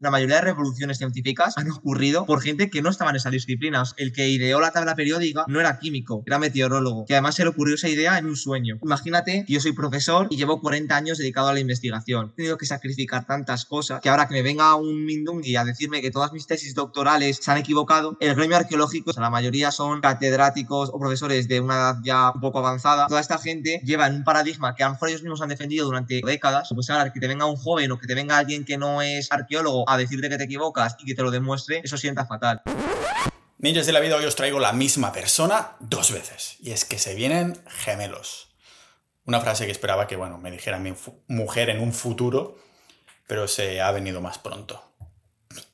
la mayoría de revoluciones científicas han ocurrido por gente que no estaba en esas disciplinas. El que ideó la tabla periódica no era químico, era meteorólogo, que además se le ocurrió esa idea en un sueño. Imagínate que yo soy profesor y llevo 40 años dedicado a la investigación. He tenido que sacrificar tantas cosas que ahora que me venga un mindungui a decirme que todas mis tesis doctorales se han equivocado, el gremio arqueológico, la mayoría son catedráticos o profesores de una edad ya un poco avanzada. Toda esta gente lleva en un paradigma que a lo mejor ellos mismos han defendido durante décadas. Pues ahora que te venga un joven o que te venga alguien que no es arqueólogo a decirte que te equivocas y que te lo demuestre, eso sienta fatal. Ninjas de la vida, hoy os traigo la misma persona dos veces. Y es que se vienen gemelos. Una frase que esperaba que, bueno, me dijera mi mujer en un futuro, pero se ha venido más pronto.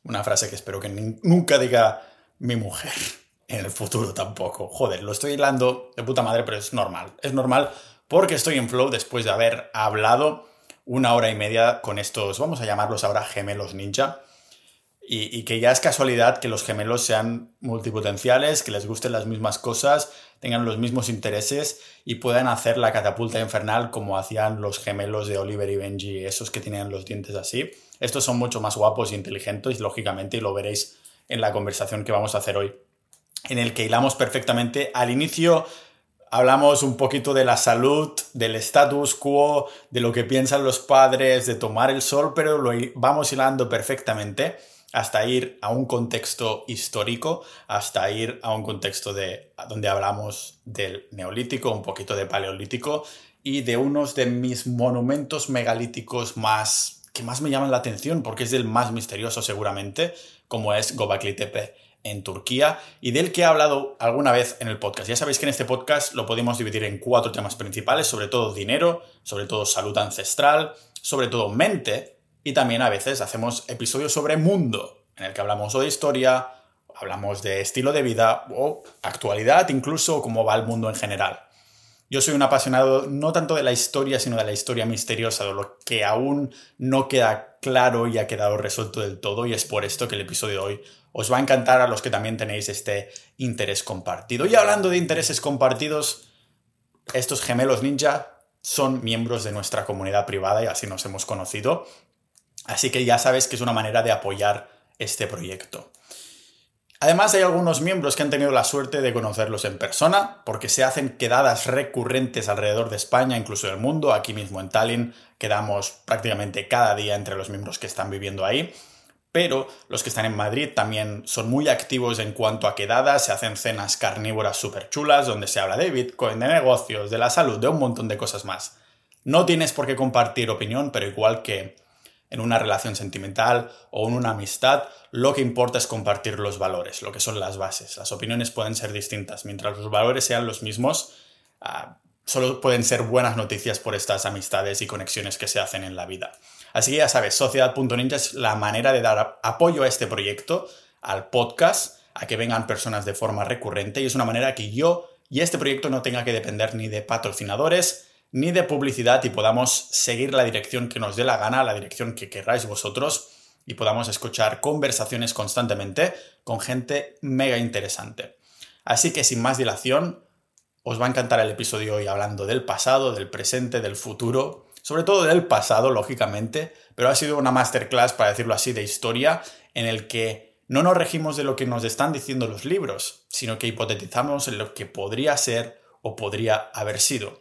Una frase que espero que nunca diga mi mujer. En el futuro tampoco. Joder, lo estoy hilando de puta madre, pero es normal. Es normal porque estoy en flow después de haber hablado una hora y media con estos, vamos a llamarlos ahora gemelos ninja. Y, que ya es casualidad que los gemelos sean multipotenciales, que les gusten las mismas cosas, tengan los mismos intereses y puedan hacer la catapulta infernal como hacían los gemelos de Oliver y Benji, esos que tenían los dientes así. Estos son mucho más guapos e inteligentes, lógicamente, y lo veréis en la conversación que vamos a hacer hoy, en el que hilamos perfectamente al inicio hablamos un poquito de la salud, del status quo, de lo que piensan los padres, de tomar el sol, pero lo vamos hilando perfectamente hasta ir a un contexto histórico, hasta ir a un contexto de donde hablamos del neolítico, un poquito de paleolítico y de unos de mis monumentos megalíticos más que más me llaman la atención porque es el más misterioso seguramente, como es Gobekli Tepe en Turquía y del que he hablado alguna vez en el podcast. Ya sabéis que en este podcast lo podemos dividir en cuatro temas principales, sobre todo dinero, sobre todo salud ancestral, sobre todo mente y también a veces hacemos episodios sobre mundo, en el que hablamos o de historia, hablamos de estilo de vida o actualidad, incluso cómo va el mundo en general. Yo soy un apasionado no tanto de la historia, sino de la historia misteriosa, de lo que aún no queda claro y ha quedado resuelto del todo, y es por esto que el episodio de hoy os va a encantar a los que también tenéis este interés compartido. Y hablando de intereses compartidos, estos gemelos ninja son miembros de nuestra comunidad privada y así nos hemos conocido. Así que ya sabes que es una manera de apoyar este proyecto. Además hay algunos miembros que han tenido la suerte de conocerlos en persona, porque se hacen quedadas recurrentes alrededor de España, incluso del mundo. Aquí mismo en Tallinn quedamos prácticamente cada día entre los miembros que están viviendo ahí pero los que están en Madrid también son muy activos en cuanto a quedadas, se hacen cenas carnívoras súper chulas donde se habla de Bitcoin, de negocios, de la salud, de un montón de cosas más. No tienes por qué compartir opinión, pero igual que en una relación sentimental o en una amistad, lo que importa es compartir los valores, lo que son las bases. Las opiniones pueden ser distintas, mientras los valores sean los mismos, ah, solo pueden ser buenas noticias por estas amistades y conexiones que se hacen en la vida. Así que ya sabes, sociedad.ninja es la manera de dar apoyo a este proyecto, al podcast, a que vengan personas de forma recurrente y es una manera que yo y este proyecto no tenga que depender ni de patrocinadores ni de publicidad y podamos seguir la dirección que nos dé la gana, la dirección que queráis vosotros y podamos escuchar conversaciones constantemente con gente mega interesante. Así que sin más dilación, os va a encantar el episodio hoy hablando del pasado, del presente, del futuro sobre todo del pasado, lógicamente, pero ha sido una masterclass, para decirlo así, de historia, en el que no nos regimos de lo que nos están diciendo los libros, sino que hipotetizamos lo que podría ser o podría haber sido.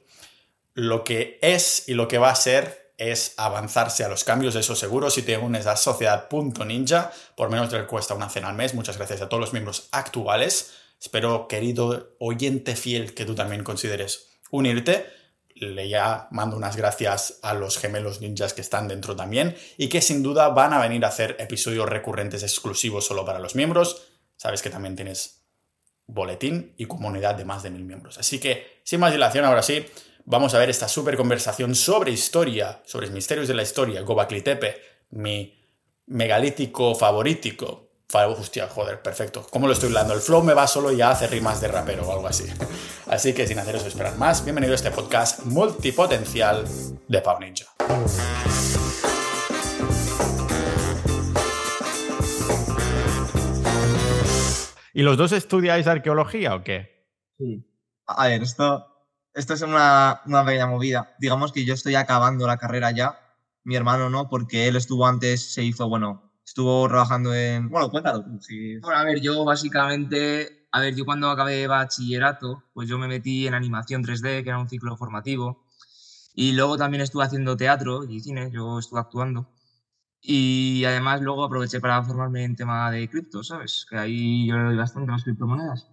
Lo que es y lo que va a ser es avanzarse a los cambios, eso seguro, si te unes a sociedad.ninja, por menos te cuesta una cena al mes. Muchas gracias a todos los miembros actuales. Espero, querido oyente fiel, que tú también consideres unirte le ya mando unas gracias a los gemelos ninjas que están dentro también y que sin duda van a venir a hacer episodios recurrentes exclusivos solo para los miembros. Sabes que también tienes boletín y comunidad de más de mil miembros. Así que, sin más dilación, ahora sí, vamos a ver esta super conversación sobre historia, sobre misterios de la historia, Gobakli Tepe, mi megalítico favorítico, Hostia, joder, perfecto. ¿Cómo lo estoy hablando? El flow me va solo y ya hace rimas de rapero o algo así. Así que sin haceros esperar más, bienvenido a este podcast multipotencial de Pau Ninja. ¿Y los dos estudiáis arqueología o qué? Sí. A ver, esto, esto es una, una pequeña movida. Digamos que yo estoy acabando la carrera ya, mi hermano no, porque él estuvo antes, se hizo, bueno, Estuvo trabajando en... Bueno, cuéntalo si- Bueno, a ver, yo básicamente, a ver, yo cuando acabé bachillerato, pues yo me metí en animación 3D, que era un ciclo formativo, y luego también estuve haciendo teatro y cine, yo estuve actuando. Y además luego aproveché para formarme en tema de cripto, ¿sabes? Que ahí yo le doy bastante a las criptomonedas.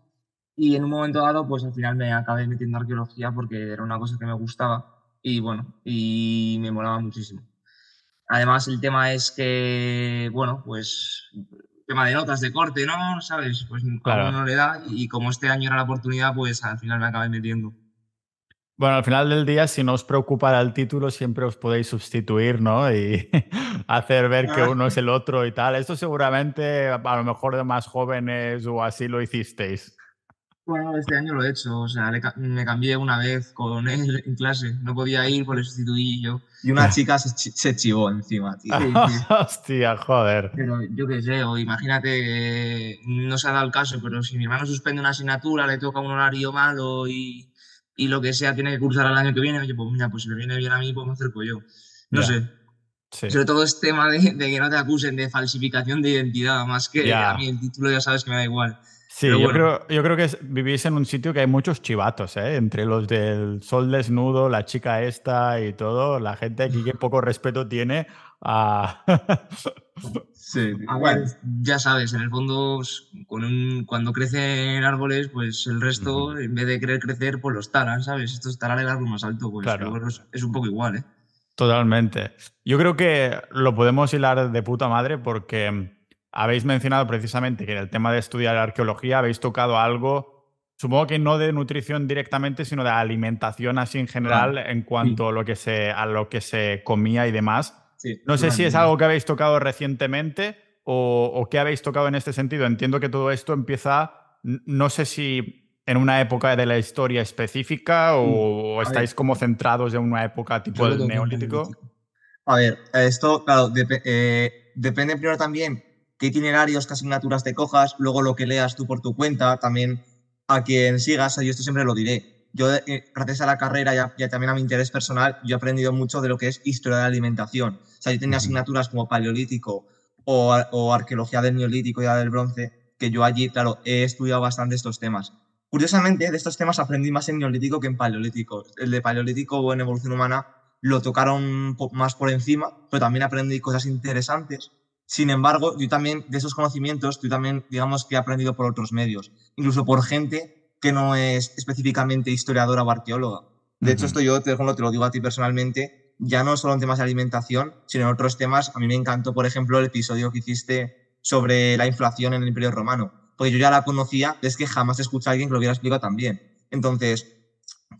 Y en un momento dado, pues al final me acabé metiendo en arqueología porque era una cosa que me gustaba y bueno, y me molaba muchísimo. Además, el tema es que, bueno, pues tema de notas de corte, ¿no? ¿Sabes? Pues Claro. a uno no le da y como este año era la oportunidad, pues al final me acabé metiendo. Bueno, al final del día, si no os preocupara el título, siempre os podéis sustituir, ¿no? Y hacer ver que uno es el otro y tal. Esto seguramente, a lo mejor de más jóvenes o así lo hicisteis. Bueno, este año lo he hecho, o sea, le me cambié una vez con él en clase, no podía ir, pues le sustituí yo. Y una chica se, se chivó encima, tío. Hostia, joder. Pero yo qué sé, o imagínate que no se ha dado el caso, pero si mi hermano suspende una asignatura, le toca un horario malo y, y lo que sea, tiene que cursar el año que viene, oye, pues mira, pues si me viene bien a mí, pues me acerco yo. No Ya. sé. Sí. Sobre todo es tema de, de que no te acusen de falsificación de identidad, más que Ya. a mí el título ya sabes que me da igual. Sí, yo, creo, yo creo que es- vivís en un sitio que hay muchos chivatos, ¿eh? Entre los del sol desnudo, la chica esta y todo, la gente aquí que poco respeto tiene a... Sí, A bueno, ver, ya sabes, en el fondo, s- con un- cuando crecen árboles, pues el resto, en vez de querer crecer, pues los talan, ¿sabes? Estos talan el árbol más alto, pues Claro. es, es un poco igual, ¿eh? Totalmente. Yo creo que lo podemos hilar de puta madre porque habéis mencionado precisamente que en el tema de estudiar arqueología habéis tocado algo, supongo que no de nutrición directamente, sino de alimentación así en general en cuanto a lo que se, a lo que se comía y demás. sí. No sé si es algo que habéis tocado recientemente o, o qué habéis tocado en este sentido. Entiendo que todo esto empieza, no sé si en una época de la historia específica o, o a estáis ver. como centrados en una época tipo Yo lo el tengo en neolítico. A ver, esto, claro, dep- eh, depende primero también qué itinerarios, qué asignaturas te cojas, luego lo que leas tú por tu cuenta, también a quien sigas, yo esto siempre lo diré. Yo, eh, gracias a la carrera y, a- y a también a mi interés personal, yo he aprendido mucho de lo que es historia de la alimentación. O sea, yo tenía asignaturas como paleolítico o, o arqueología del neolítico y del bronce, que yo allí, claro, he estudiado bastante estos temas. Curiosamente, de estos temas aprendí más en neolítico que en paleolítico. El de paleolítico o en evolución humana lo tocaron más por encima, pero también aprendí cosas interesantes. Sin embargo, yo también, de esos conocimientos, yo también, digamos que he aprendido por otros medios, incluso por gente que no es específicamente historiadora o arqueóloga. De hecho, esto yo te, lo- te lo digo a ti personalmente, ya no solo en temas de alimentación, sino en otros temas. A mí me encantó, por ejemplo, el episodio que hiciste sobre la inflación en el Imperio Romano, porque yo ya la conocía, es que jamás escuché a alguien que lo hubiera explicado tan bien. Entonces,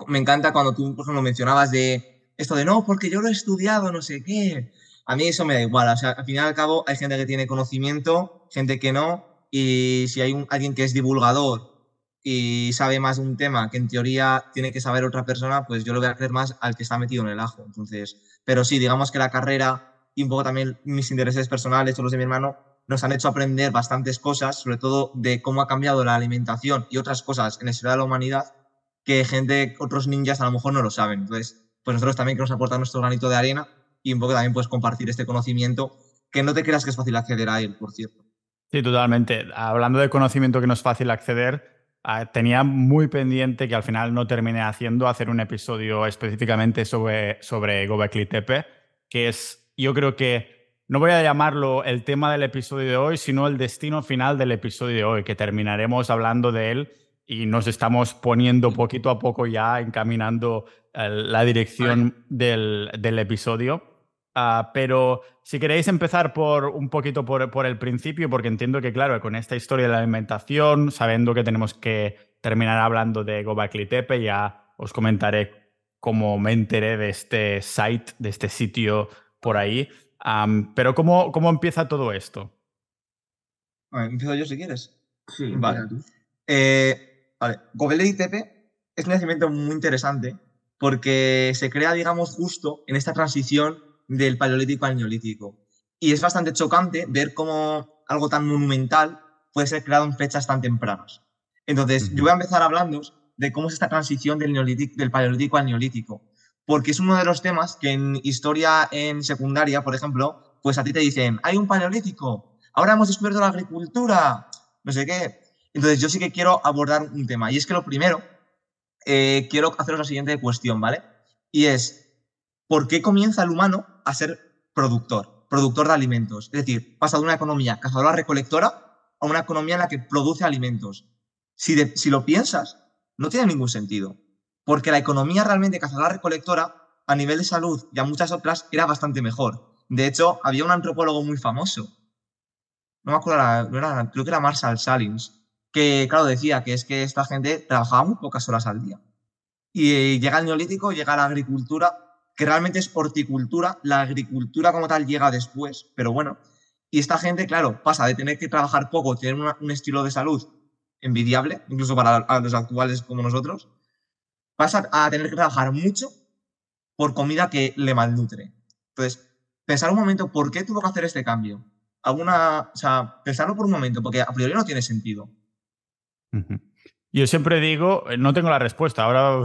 me encanta cuando tú, por ejemplo, mencionabas de esto de no, porque yo lo he estudiado, no sé qué. A mí eso me da igual. O sea, al fin y al cabo, hay gente que tiene conocimiento, gente que no. Y si hay alguien que es divulgador y sabe más de un tema que en teoría tiene que saber otra persona, pues yo lo voy a creer más al que está metido en el ajo. Entonces, pero sí, digamos que la carrera y un poco también mis intereses personales o los de mi hermano nos han hecho aprender bastantes cosas, sobre todo de cómo ha cambiado la alimentación y otras cosas en la historia de la humanidad que gente, otros ninjas a lo mejor no lo saben. Entonces, pues nosotros también queremos aportar nuestro granito de arena y un poco también puedes compartir este conocimiento que no te creas que es fácil acceder a él, por cierto. Sí, totalmente. Hablando de conocimiento que no es fácil acceder, ah, tenía muy pendiente que al final no terminé haciendo hacer un episodio específicamente sobre, sobre Gobekli Tepe, que es, yo creo que, no voy a llamarlo el tema del episodio de hoy, sino el destino final del episodio de hoy, que terminaremos hablando de él y nos estamos poniendo poquito a poco ya encaminando eh, la dirección del, del episodio. Ah, pero si queréis empezar por un poquito por, por el principio, porque entiendo que, claro, con esta historia de la alimentación, sabiendo que tenemos que terminar hablando de Gobekli Tepe, ya os comentaré cómo me enteré de este site, de este sitio por ahí. Pero ¿cómo, ¿cómo empieza todo esto? A ver, empiezo yo si quieres. Sí, Vale. Eh, vale, Gobekli Tepe es un nacimiento muy interesante porque se crea, digamos, justo en esta transición del paleolítico al neolítico. Y es bastante chocante ver cómo algo tan monumental puede ser creado en fechas tan tempranas. Entonces, Ujú. yo voy a empezar hablando de cómo es esta transición del, neolítico, del paleolítico al neolítico, porque es uno de los temas que en historia en secundaria, por ejemplo, pues a ti te dicen, hay un paleolítico, ahora hemos descubierto la agricultura, no sé qué. Entonces yo sí que quiero abordar un tema y es que lo primero, eh, quiero haceros la siguiente cuestión, ¿vale? Y es, ¿por qué comienza el humano a ser productor, productor de alimentos? Es decir, pasa de una economía cazadora-recolectora a una economía en la que produce alimentos. Si, lo piensas, no tiene ningún sentido, porque la economía realmente cazadora-recolectora a nivel de salud y a muchas otras era bastante mejor. De hecho, había un antropólogo muy famoso, no me acuerdo, creo que era Marshall Salins, que, claro, decía que es que esta gente trabajaba muy pocas horas al día. Y llega el neolítico, llega la agricultura, que realmente es horticultura, la agricultura como tal llega después, pero bueno. Y esta gente, claro, pasa de tener que trabajar poco, tener un estilo de salud envidiable, incluso para los actuales como nosotros, pasa a tener que trabajar mucho por comida que le malnutre. Entonces, pensar un momento por qué tuvo que hacer este cambio. Alguna, o sea, pensarlo por un momento, porque a priori no tiene sentido. Yo siempre digo, eh, no tengo la respuesta, ahora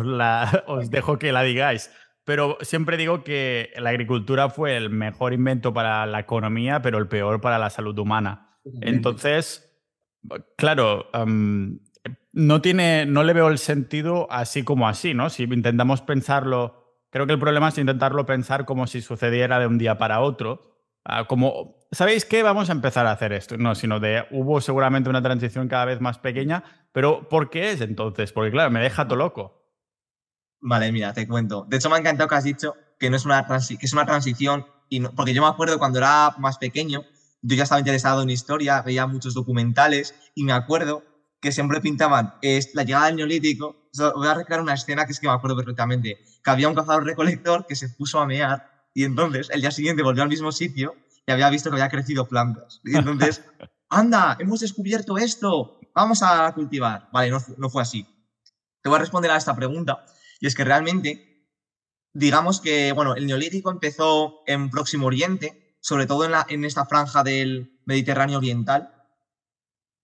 os, dejo que la digáis, pero siempre digo que la agricultura fue el mejor invento para la economía, pero el peor para la salud humana. Entonces, claro, no, tiene, no le veo el sentido así como así, ¿no? Si intentamos pensarlo, creo que el problema es intentarlo pensar como si sucediera de un día para otro Ah, como, ¿sabéis qué? Vamos a empezar a hacer esto. No, sino de, hubo seguramente una transición cada vez más pequeña, pero ¿por qué es entonces? Porque claro, me deja todo loco. Vale, mira, te cuento. De hecho, me ha encantado que has dicho que, no es, una que es una transición, y porque yo me acuerdo cuando era más pequeño, yo ya estaba interesado en historia, veía muchos documentales, y me acuerdo que siempre pintaban es la llegada del neolítico. voy a recrear una escena que es que me acuerdo perfectamente, que había un cazador recolector que se puso a mear y entonces el día siguiente volvió al mismo sitio y había visto que había crecido plantas. Y entonces, anda, hemos descubierto esto, vamos a cultivar. Vale, no, fue así. Te voy a responder a esta pregunta. Y es que realmente, digamos que, bueno, el neolítico empezó en Próximo Oriente, sobre todo en, en esta franja del Mediterráneo Oriental,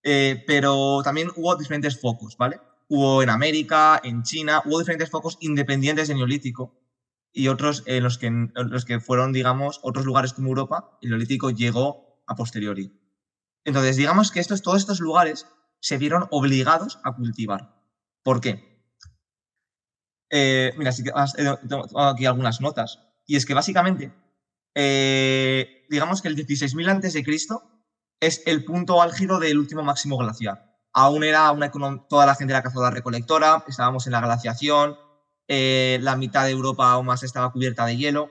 eh, pero también hubo diferentes focos, ¿vale? Hubo en América, en China, hubo diferentes focos independientes del neolítico y otros en los que, los que fueron, digamos, otros lugares como Europa, el neolítico llegó a posteriori. Entonces, digamos que estos, todos estos lugares se vieron obligados a cultivar. ¿Por qué? Eh, mira, tengo aquí algunas notas. Y es que básicamente, eh, digamos que el 16.000 a.C. es el punto álgido del último máximo glaciar. Aún era una, toda la gente era cazadora recolectora, estábamos en la glaciación, eh, la mitad de Europa aún más estaba cubierta de hielo.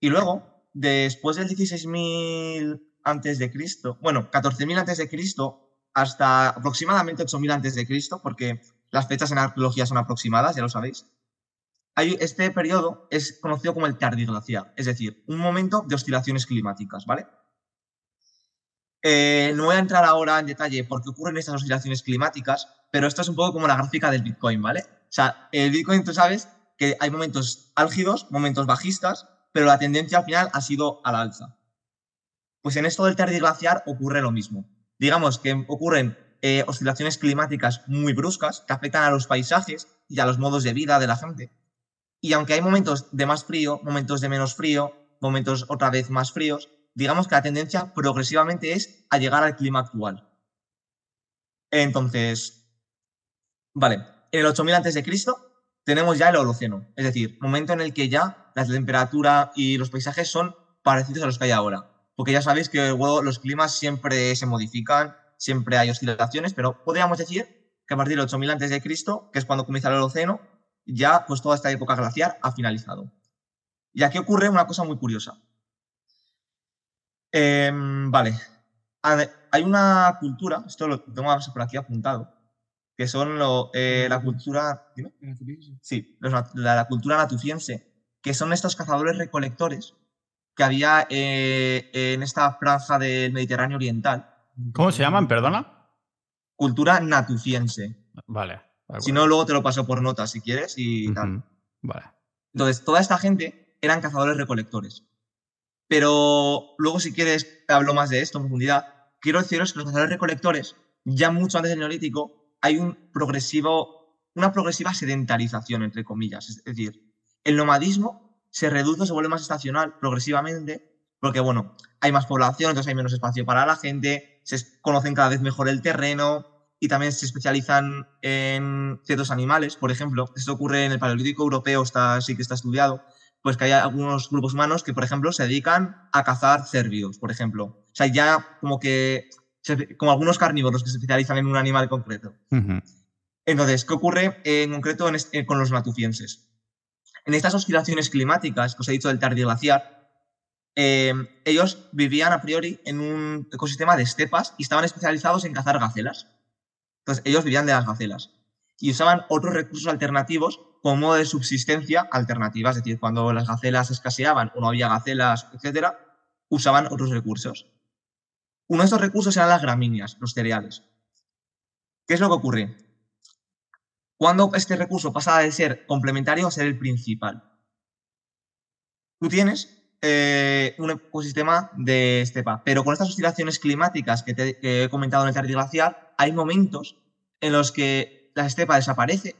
Y luego, después del 16.000 antes de Cristo, bueno, 14.000 antes de Cristo hasta aproximadamente 8.000 antes de Cristo, porque las fechas en arqueología son aproximadas, ya lo sabéis. Hay, este periodo es conocido como el tardiglaciar, es decir, un momento de oscilaciones climáticas, ¿vale? Eh, no voy a entrar ahora en detalle por qué ocurren estas oscilaciones climáticas, pero esto es un poco como la gráfica del Bitcoin, ¿vale? O sea, el Bitcoin tú sabes que hay momentos álgidos, momentos bajistas, pero la tendencia al final ha sido a la alza. Pues en esto del glaciar ocurre lo mismo. Digamos que ocurren eh, oscilaciones climáticas muy bruscas que afectan a los paisajes y a los modos de vida de la gente. Y aunque hay momentos de más frío, momentos de menos frío, momentos otra vez más fríos, digamos que la tendencia progresivamente es a llegar al clima actual. Entonces, vale, en el 8000 a.C. tenemos ya el Holoceno, es decir, momento en el que ya la temperatura y los paisajes son parecidos a los que hay ahora. Porque ya sabéis que los climas siempre se modifican, siempre hay oscilaciones, pero podríamos decir que a partir del 8000 a.C., que es cuando comienza el Holoceno, ya pues toda esta época glaciar ha finalizado. Y aquí ocurre una cosa muy curiosa. Em, vale, hay una cultura, esto lo tengo por aquí apuntado, que son eh, la cultura. Sí, la, cultura natufiense, que son estos cazadores recolectores que había eh, en esta franja del Mediterráneo Oriental. ¿Cómo se llaman, perdona? Cultura natufiense. Vale. Si no, luego te lo paso por nota si quieres y tal. Vale. Entonces, toda esta gente eran cazadores recolectores. Pero luego, si quieres, hablo más de esto en profundidad. Quiero deciros que los cazadores recolectores, ya mucho antes del Neolítico, hay un progresivo, una progresiva sedentarización, entre comillas. Es decir, el nomadismo se reduce, se vuelve más estacional progresivamente, porque bueno, hay más población, entonces hay menos espacio para la gente, se conocen cada vez mejor el terreno y también se especializan en ciertos animales, por ejemplo, esto ocurre en el Paleolítico Europeo, está, sí que está estudiado, pues que hay algunos grupos humanos que, por ejemplo, se dedican a cazar cérvidos, por ejemplo. O sea, ya como que, como algunos carnívoros que se especializan en un animal concreto. Entonces, ¿qué ocurre en concreto con los natufienses? En estas oscilaciones climáticas que os he dicho del tardiglaciar, eh, ellos vivían a priori en un ecosistema de estepas y estaban especializados en cazar gacelas. Entonces, ellos vivían de las gacelas y usaban otros recursos alternativos como modo de subsistencia alternativa, es decir, cuando las gacelas escaseaban o no había gacelas, etcétera, usaban otros recursos. Uno de estos recursos eran las gramíneas, los cereales. ¿Qué es lo que ocurre? Cuando este recurso pasa de ser complementario a ser el principal. Tú tienes eh, un ecosistema de estepa, pero con estas oscilaciones climáticas que, he comentado en el tardiglaciar, hay momentos en los que la estepa desaparece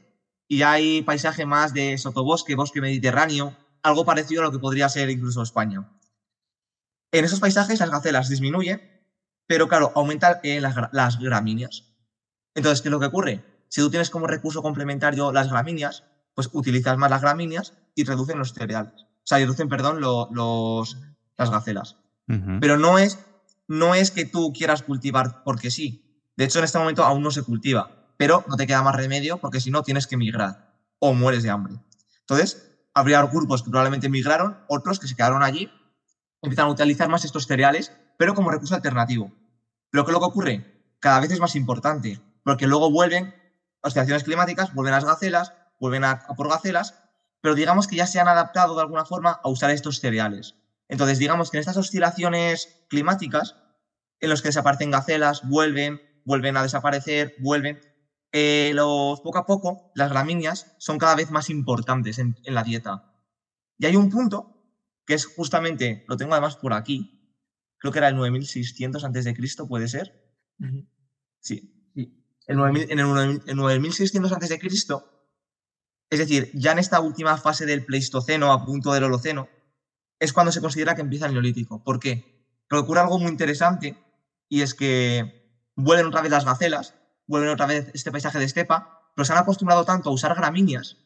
y hay paisaje más de sotobosque, bosque mediterráneo, algo parecido a lo que podría ser incluso España. En esos paisajes las gacelas disminuyen, pero claro, aumentan las, las gramíneas. Entonces, ¿qué es lo que ocurre? Si tú tienes como recurso complementario las gramíneas, pues utilizas más las gramíneas y reducen los cereales. O sea, reducen, perdón, los, las gacelas. Pero no es, no es que tú quieras cultivar porque sí. De hecho, en este momento aún no se cultiva, pero no te queda más remedio porque si no tienes que migrar o mueres de hambre. Entonces, habría grupos que probablemente migraron, otros que se quedaron allí, empiezan a utilizar más estos cereales, pero como recurso alternativo. Pero ¿qué es lo que ocurre? Cada vez es más importante, porque luego vuelven oscilaciones climáticas, vuelven las gacelas, vuelven a, a por gacelas, pero digamos que ya se han adaptado de alguna forma a usar estos cereales. Entonces, digamos que en estas oscilaciones climáticas, en los que desaparecen gacelas, vuelven, vuelven a desaparecer, vuelven. Eh, los, poco a poco, las gramíneas son cada vez más importantes en, la dieta. Y hay un punto que es justamente, lo tengo además por aquí, creo que era el 9600 antes de Cristo, ¿puede ser? Sí. El en el, 9600 antes de Cristo, es decir, ya en esta última fase del Pleistoceno, a punto del Holoceno, es cuando se considera que empieza el Neolítico. ¿Por qué? Porque algo muy interesante y es que vuelven otra vez las gacelas, vuelven otra vez este paisaje de estepa, pero se han acostumbrado tanto a usar gramíneas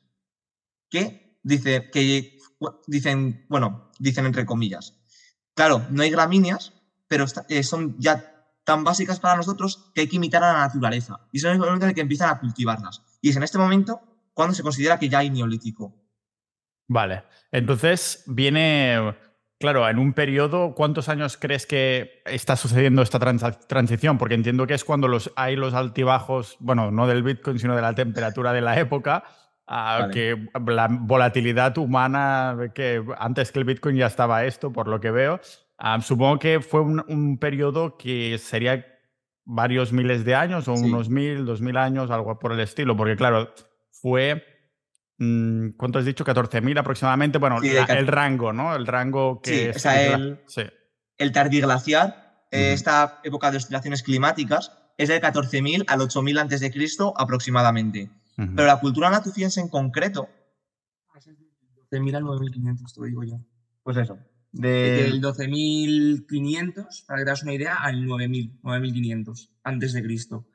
que, dice, que dicen, bueno, dicen entre comillas. Claro, no hay gramíneas, pero eh, son ya tan básicas para nosotros que hay que imitar a la naturaleza. Y es el momento en que empiezan a cultivarlas. Y es en este momento cuando se considera que ya hay neolítico. Vale, entonces viene Claro, en un periodo, ¿cuántos años crees que está sucediendo esta transición? Porque entiendo que es cuando los, hay los altibajos, bueno, no del Bitcoin, sino de la temperatura de la época, que la volatilidad humana, que antes que el Bitcoin ya estaba esto, por lo que veo. supongo que fue un, periodo que sería varios miles de años, o unos mil, dos mil años, algo por el estilo, porque claro, fue Mm, ¿Cuánto has dicho? 14.000 aproximadamente. Bueno, el rango, ¿no? El rango que... Sí, o sea, el, el tardiglaciar, eh, esta época de oscilaciones climáticas, es de 14.000 al 8.000 antes de Cristo aproximadamente. Pero la cultura natufiense en concreto... De 12.000 al 9.500, te lo digo yo. Pues eso. De... Del 12.500, para que te das una idea, al 9.000, 9.500 antes de Cristo.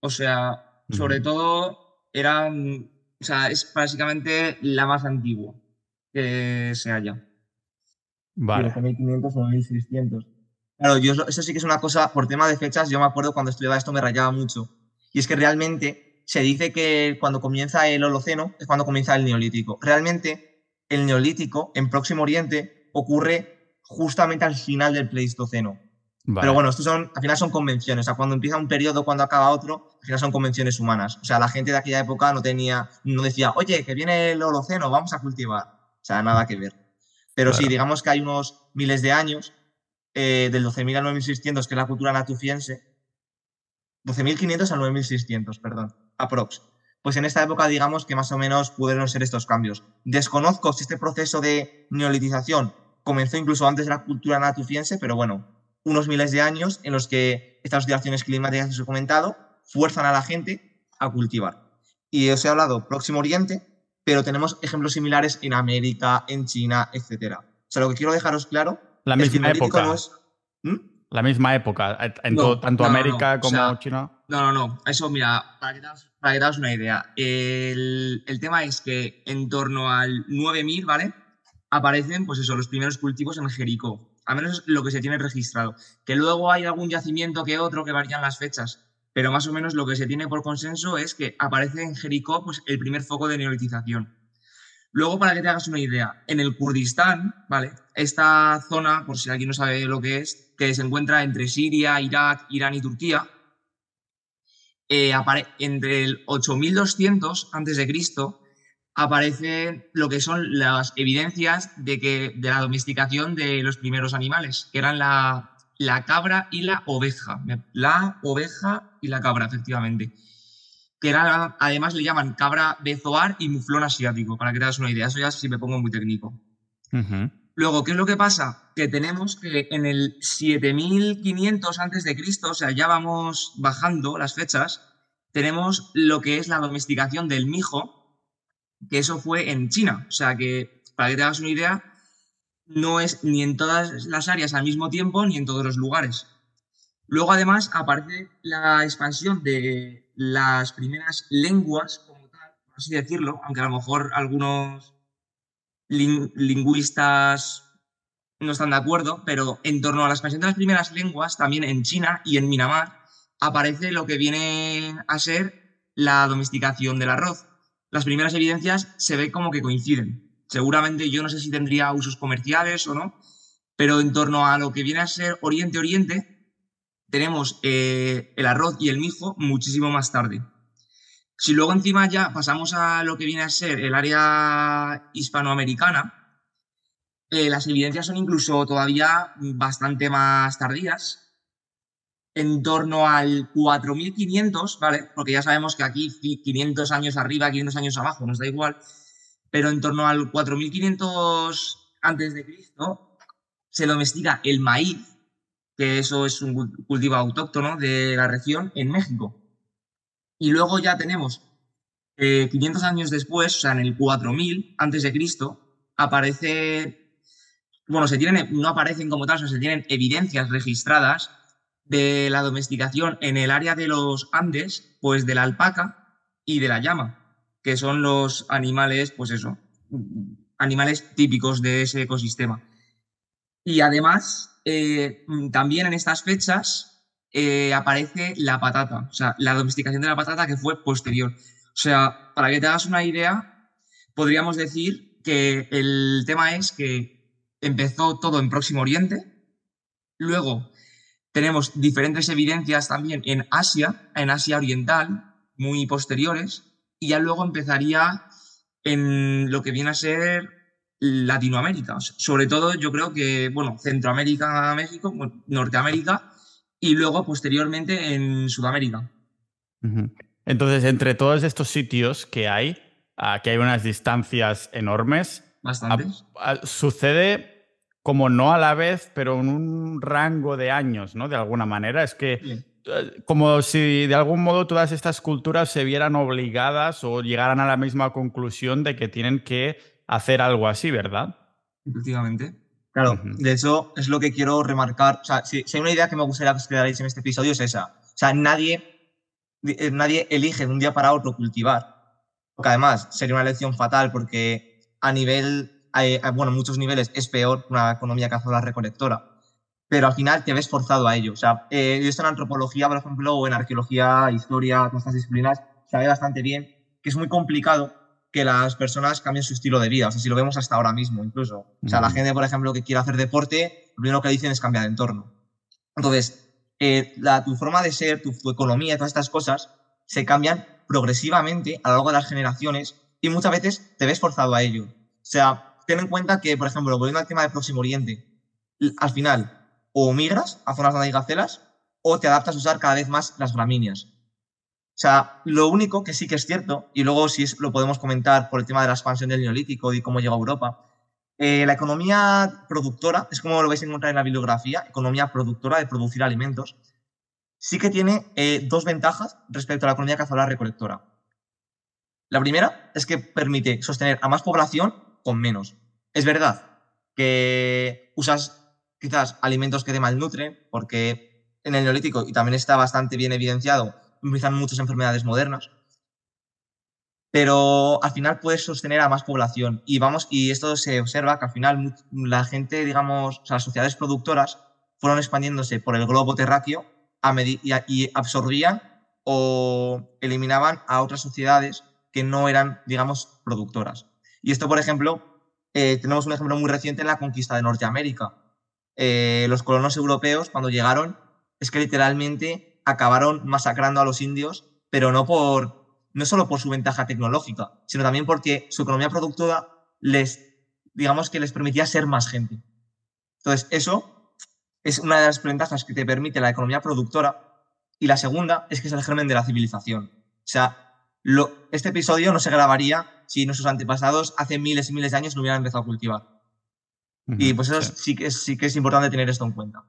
O sea, sobre todo eran o sea, es básicamente la más antigua que se haya. Vale. 1500 o 1600. Claro, yo, eso sí que es una cosa, por tema de fechas, yo me acuerdo cuando estudiaba esto me rayaba mucho. Y es que realmente se dice que cuando comienza el Holoceno es cuando comienza el Neolítico. Realmente el Neolítico en Próximo Oriente ocurre justamente al final del Pleistoceno. Pero bueno, estos son, al final son convenciones. O sea, cuando empieza un periodo, cuando acaba otro, al final son convenciones humanas. O sea, la gente de aquella época no tenía, no decía, oye, que viene el Holoceno, vamos a cultivar. O sea, nada que ver. Pero sí, digamos que hay unos miles de años, eh, del 12.000 al 9.600, que es la cultura natufiense. 12.500 al 9.600, perdón, aprox. Pues en esta época, digamos que más o menos pudieron ser estos cambios. Desconozco si este proceso de neolitización comenzó incluso antes de la cultura natufiense, pero bueno, unos miles de años en los que estas oscilaciones climáticas que os he comentado fuerzan a la gente a cultivar. Y os he hablado Próximo Oriente, pero tenemos ejemplos similares en América, en China, etc. O sea, lo que quiero dejaros claro La Es misma época. no es- ¿Mm? La misma época, eh, en No, todo- tanto no, América no, o como sea, China. No, no, no. Eso, mira, para que te hagas, para que te hagas una idea. El, el tema es que en torno al 9000, ¿vale? Aparecen, pues eso, los primeros cultivos en Jericó. Al menos es lo que se tiene registrado. Que luego hay algún yacimiento que otro que varían las fechas. Pero más o menos lo que se tiene por consenso es que aparece en Jericó pues, el primer foco de neolitización. Luego, para que te hagas una idea, en el Kurdistán, ¿vale? Esta zona, por si alguien no sabe lo que es, que se encuentra entre Siria, Irak, Irán y Turquía, eh, entre el 8200 antes de Cristo aparecen lo que son las evidencias de que de la domesticación de los primeros animales, que eran la, la cabra y la oveja. La oveja y la cabra, efectivamente. Que era, además le llaman cabra bezoar y muflón asiático, para que te hagas una idea. Eso ya si me pongo muy técnico. Luego, ¿qué es lo que pasa? Que tenemos que en el 7500 antes de Cristo, o sea, ya vamos bajando las fechas, tenemos lo que es la domesticación del mijo, que eso fue en China. O sea, que para que te hagas una idea, no es ni en todas las áreas al mismo tiempo ni en todos los lugares. Luego, además, aparece la expansión de las primeras lenguas, como tal, por así decirlo, aunque a lo mejor algunos lin- lingüistas no están de acuerdo, pero en torno a la expansión de las primeras lenguas, también en China y en Myanmar, aparece lo que viene a ser la domesticación del arroz. Las primeras evidencias se ve como que coinciden. Seguramente yo no sé si tendría usos comerciales o no, pero en torno a lo que viene a ser Oriente-Oriente, tenemos eh, el arroz y el mijo muchísimo más tarde. Si luego encima ya pasamos a lo que viene a ser el área hispanoamericana, eh, las evidencias son incluso todavía bastante más tardías, en torno al 4500, ¿vale? Porque ya sabemos que aquí ci- 500 años arriba, 500 años abajo, nos da igual, pero en torno al 4500 antes de Cristo se domestica el maíz, que eso es un cul- cultivo autóctono de la región en México. Y luego ya tenemos eh, 500 años después, o sea, en el 4000 antes de Cristo, aparece, bueno, se tienen, no aparecen como tal, o sea, se tienen evidencias registradas de la domesticación en el área de los Andes, pues de la alpaca y de la llama, que son los animales, pues eso, animales típicos de ese ecosistema. Y además, eh, también en estas fechas eh, aparece la patata, o sea, la domesticación de la patata que fue posterior. O sea, para que te hagas una idea, podríamos decir que el tema es que empezó todo en Próximo Oriente, luego tenemos diferentes evidencias también en Asia, en Asia Oriental, muy posteriores, y ya luego empezaría en lo que viene a ser Latinoamérica. Sobre todo yo creo que, bueno, Centroamérica, México, Norteamérica, y luego posteriormente en Sudamérica. Entonces, entre todos estos sitios que hay, ah, que hay unas distancias enormes, Bastantes. a- a- sucede como no a la vez, pero en un rango de años, ¿no? De alguna manera. Es que eh, como si de algún modo todas estas culturas se vieran obligadas o llegaran a la misma conclusión de que tienen que hacer algo así, ¿verdad? Efectivamente. Claro, de hecho es lo que quiero remarcar. O sea, si, si hay una idea que me gustaría que os quedarais en este episodio es esa. O sea, nadie, eh, nadie elige de un día para otro cultivar. Porque además sería una elección fatal porque a nivel, eh, bueno, en muchos niveles es peor una economía cazadora recolectora. Pero al final te ves forzado a ello. O sea, eh, yo esto en antropología, por ejemplo, o en arqueología, historia, todas estas disciplinas, sabe bastante bien que es muy complicado que las personas cambien su estilo de vida. O sea, si lo vemos hasta ahora mismo, incluso. O sea, la Ujú. gente, por ejemplo, que quiere hacer deporte, lo primero que dicen es cambiar de entorno. Entonces, eh, la, tu forma de ser, tu, tu economía, todas estas cosas, se cambian progresivamente a lo largo de las generaciones y muchas veces te ves forzado a ello. O sea, ten en cuenta que, por ejemplo, volviendo al tema del Próximo Oriente, al final, o migras a zonas hay gacelas o te adaptas a usar cada vez más las gramíneas. O sea, lo único que sí que es cierto, y luego si lo podemos comentar por el tema de la expansión del Neolítico y cómo llegó a Europa, eh, la economía productora, es como lo vais a encontrar en la bibliografía, economía productora de producir alimentos, sí que tiene eh, dos ventajas respecto a la economía cazadora recolectora. La primera es que permite sostener a más población con menos. Es verdad que usas quizás alimentos que te malnutren, porque en el neolítico, y también está bastante bien evidenciado, empiezan muchas enfermedades modernas. Pero al final puedes sostener a más población. Y vamos, y esto se observa que al final la gente, digamos, o las sociedades productoras fueron expandiéndose por el globo terráqueo a y, y absorbían o eliminaban a otras sociedades que no eran, digamos, productoras. Y esto, por ejemplo, eh, tenemos un ejemplo muy reciente en la conquista de Norteamérica. Eh, los colonos europeos, cuando llegaron, es que literalmente acabaron masacrando a los indios, pero no por no solo por su ventaja tecnológica, sino también porque su economía productora les, digamos que les permitía ser más gente. Entonces, eso es una de las ventajas que te permite la economía productora. Y la segunda es que es el germen de la civilización. O sea, lo, este episodio no se grabaría si nuestros antepasados hace miles y miles de años no hubieran empezado a cultivar. y pues eso sí. que es, sí que es importante tener esto en cuenta.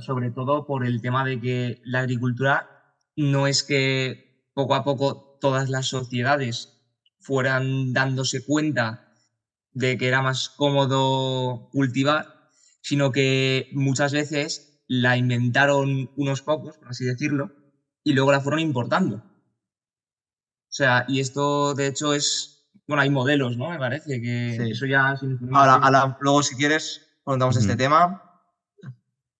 sobre todo por el tema de que la agricultura no es que poco a poco todas las sociedades fueran dándose cuenta de que era más cómodo cultivar, sino que muchas veces la inventaron unos pocos, por así decirlo, y luego la fueron importando. O sea, y esto de hecho es, bueno, hay modelos, ¿no? Me parece que eso ya... Ahora, luego si quieres, contamos este tema.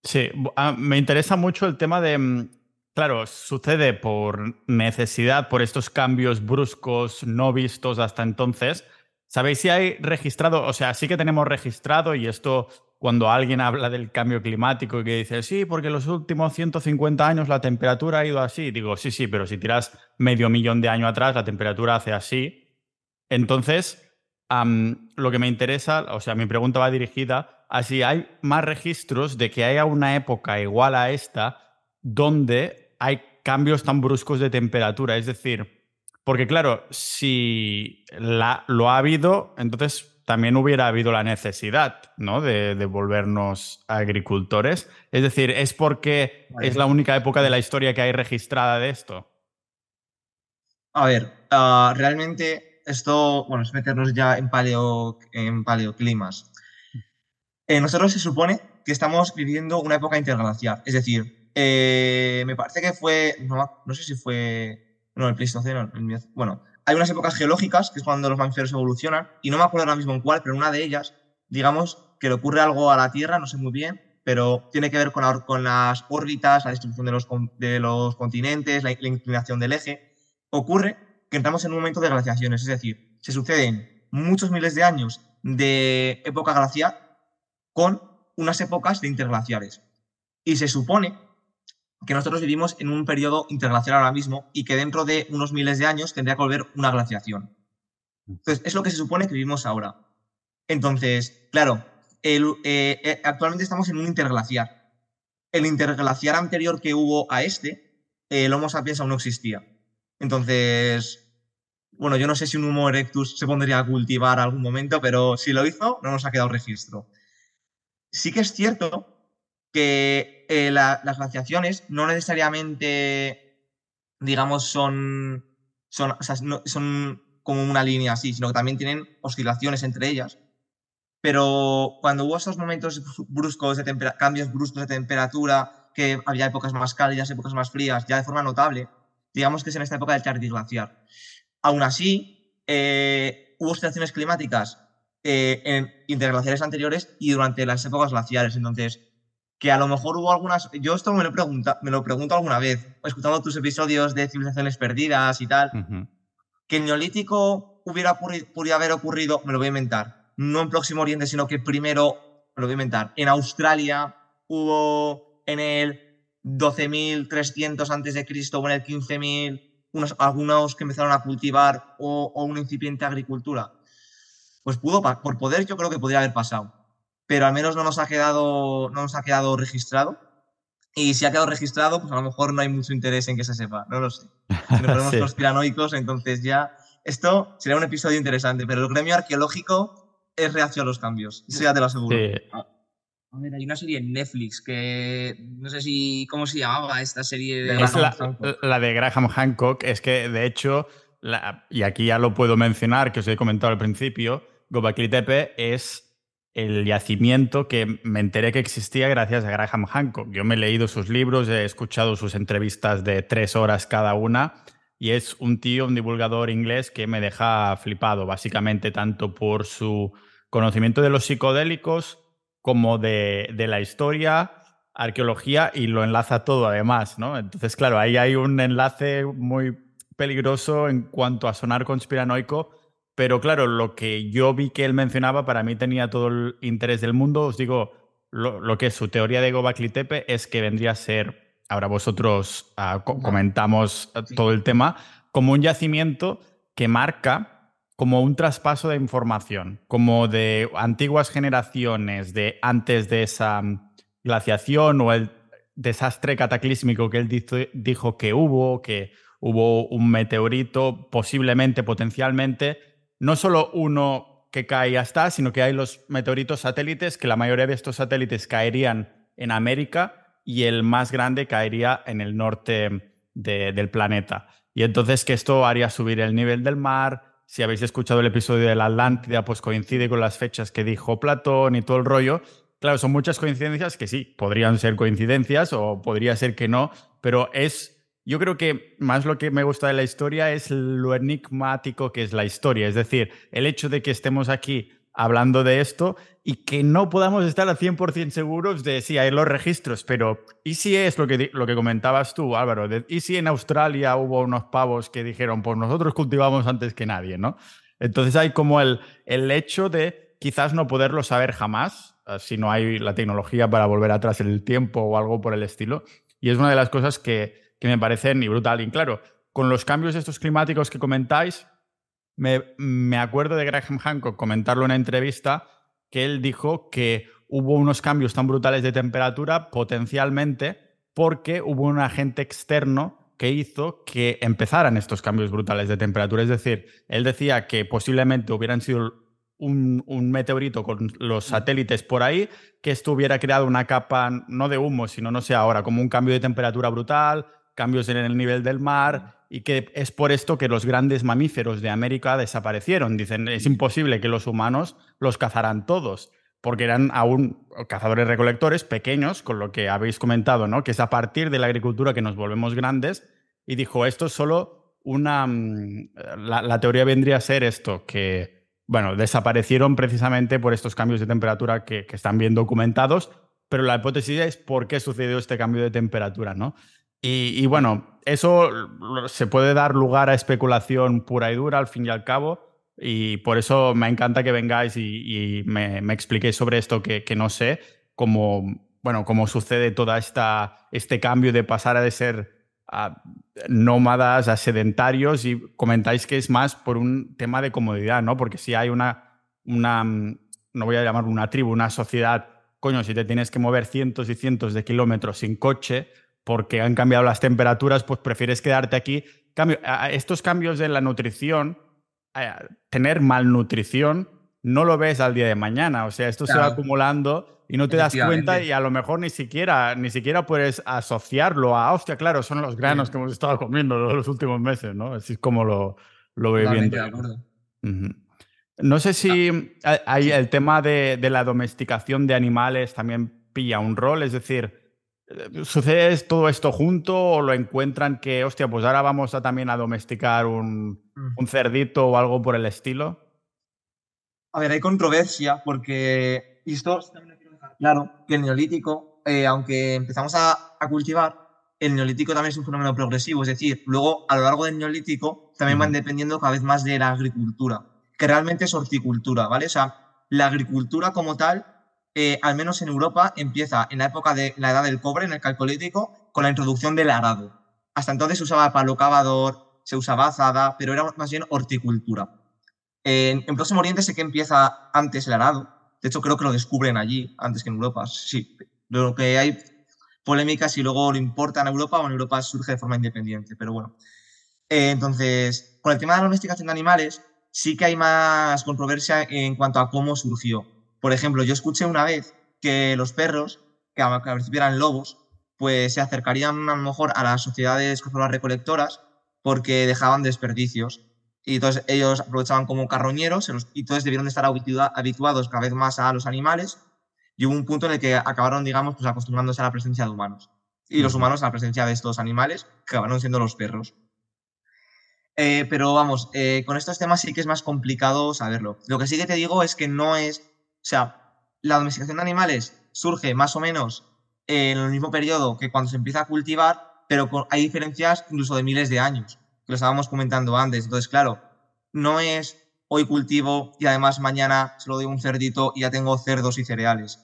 Sí, ah, me interesa mucho el tema de, mm, claro, sucede por necesidad, por estos cambios bruscos no vistos hasta entonces. ¿Sabéis si hay registrado? O sea, sí que tenemos registrado y esto cuando alguien habla del cambio climático y que dice, sí, porque los últimos 150 años la temperatura ha ido así, digo, sí, sí, pero si tiras medio millón de años atrás, la temperatura hace así. Entonces, lo que me interesa, o sea, mi pregunta va dirigida a si hay más registros de que haya una época igual a esta donde hay cambios tan bruscos de temperatura. Es decir, porque claro, si la, lo ha habido, entonces también hubiera habido la necesidad ¿no? de, volvernos agricultores. Es decir, ¿es porque es la única época de la historia que hay registrada de esto? A ver, ah, realmente esto, bueno, es meternos ya en, paleo, en paleoclimas. Eh, nosotros se supone que estamos viviendo una época interglacial, es decir, eh, me parece que fue, no, sé si fue, no, el Pleistoceno, bueno, hay unas épocas geológicas, que es cuando los mamíferos evolucionan, y no me acuerdo ahora mismo cuál, pero una de ellas, digamos que le ocurre algo a la Tierra, no sé muy bien, pero tiene que ver con, con las órbitas, la distribución de los, de los continentes, la, inclinación del eje. Ocurre que entramos en un momento de glaciaciones, es decir, se suceden muchos miles de años de época glacial con unas épocas de interglaciares. Y se supone que nosotros vivimos en un periodo interglacial ahora mismo y que dentro de unos miles de años tendría que volver una glaciación. Entonces, es lo que se supone que vivimos ahora. Entonces, claro, eh, eh, actualmente estamos en un interglaciar. El interglaciar anterior que hubo a este, el Homo sapiens aún no existía. Entonces, bueno, yo no sé si un Homo erectus se pondría a cultivar algún momento, pero si lo hizo, no nos ha quedado registro. Sí que es cierto que eh, las glaciaciones no necesariamente, digamos, son, son, son como una línea así, sino que también tienen oscilaciones entre ellas. Pero cuando hubo esos momentos bruscos de cambios bruscos de temperatura, que había épocas más cálidas, épocas más frías, ya de forma notable, digamos que es en esta época del glaciar. Aún así, eh, hubo oscilaciones climáticas eh, en interglaciares anteriores y durante las épocas glaciares. Entonces, que a lo mejor hubo algunas, yo esto me lo, pregunta, me lo pregunto alguna vez, escuchando tus episodios de civilizaciones perdidas y tal, que el neolítico hubiera podido haber ocurrido, me lo voy a inventar, no en Próximo Oriente, sino que primero, me lo voy a inventar, en Australia hubo en el 12.300 antes de Cristo o en el 15.000 unos, algunos que empezaron a cultivar o, o una incipiente agricultura. Pues pudo, por poder yo creo que podría haber pasado pero al menos no nos ha quedado, no nos ha quedado registrado. Y si ha quedado registrado, pues a lo mejor no hay mucho interés en que se sepa, no lo sé. Si nos ponemos conspiranoicos, entonces ya esto sería un episodio interesante, pero el gremio arqueológico es reacción a los cambios, eso ya te lo aseguro. A ver, hay una serie en Netflix que no sé si cómo se llamaba esta serie de la, de Graham Hancock, es que de hecho, y aquí ya lo puedo mencionar, que os he comentado al principio, Gobekli Tepe es el yacimiento que me enteré que existía gracias a Graham Hancock. Yo me he leído sus libros, he escuchado sus entrevistas de tres horas cada una y es un tío, un divulgador inglés que me deja flipado, básicamente tanto por su conocimiento de los psicodélicos como de, de la historia, arqueología y lo enlaza todo además, ¿no? Entonces, claro, ahí hay un enlace muy peligroso en cuanto a sonar conspiranoico pero claro, lo que yo vi que él mencionaba para mí tenía todo el interés del mundo. Os digo, lo, que es su teoría de Gobekli Tepe es que vendría a ser, ahora vosotros ah, comentamos ah, todo el tema, como un yacimiento que marca como un traspaso de información, como de antiguas generaciones de antes de esa mm, glaciación o el desastre cataclísmico que él dijo que hubo, que hubo un meteorito, posiblemente, potencialmente, no solo uno que cae y ya está, sino que hay los meteoritos satélites, que la mayoría de estos satélites caerían en América y el más grande caería en el norte del planeta. Y entonces que esto haría subir el nivel del mar. Si habéis escuchado el episodio de la Atlántida, pues coincide con las fechas que dijo Platón y todo el rollo. Claro, son muchas coincidencias que sí, podrían ser coincidencias o podría ser que no, pero es yo creo que más lo que me gusta de la historia es lo enigmático que es la historia. Es decir, el hecho de que estemos aquí hablando de esto y que no podamos estar al 100% seguros de si hay los registros, pero ¿y si es lo que, lo que comentabas tú, Álvaro? ¿Y si en Australia hubo unos pavos que dijeron, pues nosotros cultivamos antes que nadie, ¿no? Entonces hay como el, el hecho de quizás no poderlo saber jamás, eh, si no hay la tecnología para volver atrás en el tiempo o algo por el estilo. Y es una de las cosas que, que me parecen ni brutal. Y claro, con los cambios estos climáticos que comentáis, me, acuerdo de Graham Hancock comentarlo en una entrevista que él dijo que hubo unos cambios tan brutales de temperatura potencialmente porque hubo un agente externo que hizo que empezaran estos cambios brutales de temperatura. Es decir, él decía que posiblemente hubieran sido un, un, meteorito con los satélites por ahí, que esto hubiera creado una capa, no de humo, sino, no sé, ahora, como un cambio de temperatura brutal, cambios en el nivel del mar y que es por esto que los grandes mamíferos de América desaparecieron. Dicen, es imposible que los humanos los cazaran todos, porque eran aún cazadores recolectores pequeños, con lo que habéis comentado, ¿no? Que es a partir de la agricultura que nos volvemos grandes. Y dijo, esto es solo una... Mm, la, teoría vendría a ser esto, que, bueno, desaparecieron precisamente por estos cambios de temperatura que, que están bien documentados, pero la hipótesis es por qué sucedió este cambio de temperatura, ¿no? Y, bueno, eso se puede dar lugar a especulación pura y dura al fin y al cabo. Y por eso me encanta que vengáis y, me, expliquéis sobre esto que, no sé, cómo, bueno, cómo sucede todo este cambio de pasar a de ser nómadas a sedentarios y comentáis que es más por un tema de comodidad, ¿no? Porque si hay una, una, no voy a llamar una tribu, una sociedad, coño, si te tienes que mover cientos y cientos de kilómetros sin coche, porque han cambiado las temperaturas, pues prefieres quedarte aquí. Cambio, estos cambios de la nutrición, tener malnutrición, no lo ves al día de mañana. O sea, esto se va acumulando y no te das cuenta y a lo mejor ni siquiera, ni siquiera puedes asociarlo a, hostia, claro, son los granos que hemos estado comiendo los últimos meses, ¿no? Así es como lo, lo voy viendo. No sé si hay el tema de, de la domesticación de animales también pilla un rol, es decir, ¿Sucede todo esto junto o lo encuentran que, hostia, pues ahora vamos a también a domesticar un, mm. cerdito o algo por el estilo? A ver, hay controversia porque, esto claro, que el neolítico, eh, aunque empezamos a, cultivar, el neolítico también es un fenómeno progresivo, es decir, luego a lo largo del neolítico también van dependiendo cada vez más de la agricultura, que realmente es horticultura, ¿vale? O sea, la agricultura como tal eh, al menos en Europa, empieza en la época de la edad del cobre, en el calcolítico, con la introducción del arado. Hasta entonces se usaba palo cavador, se usaba azada, pero era más bien horticultura. En, en, Próximo Oriente sé que empieza antes el arado. De hecho, creo que lo descubren allí, antes que en Europa. Sí, lo que hay polémicas y luego lo importan a Europa o en Europa surge de forma independiente. Pero bueno. Eh, entonces, con el tema de la domesticación de animales, sí que hay más controversia en cuanto a cómo surgió. Por ejemplo, yo escuché una vez que los perros, que al principio eran lobos, pues se acercarían a lo mejor a las sociedades cazadoras recolectoras porque dejaban desperdicios. y entonces ellos aprovechaban como carroñeros y entonces debieron de estar habituados cada vez más a los animales y hubo un punto en el que acabaron, digamos, pues acostumbrándose a la presencia de humanos y los humanos a la presencia de estos animales que acabaron siendo los perros. Eh, pero vamos, eh, con estos temas sí que es más complicado saberlo. Lo que sí que te digo es que no es, o sea, la domesticación de animales surge más o menos en el mismo periodo que cuando se empieza a cultivar, pero hay diferencias incluso de miles de años, que lo estábamos comentando antes. Entonces, claro, no es hoy cultivo y además mañana se lo doy un cerdito y ya tengo cerdos y cereales,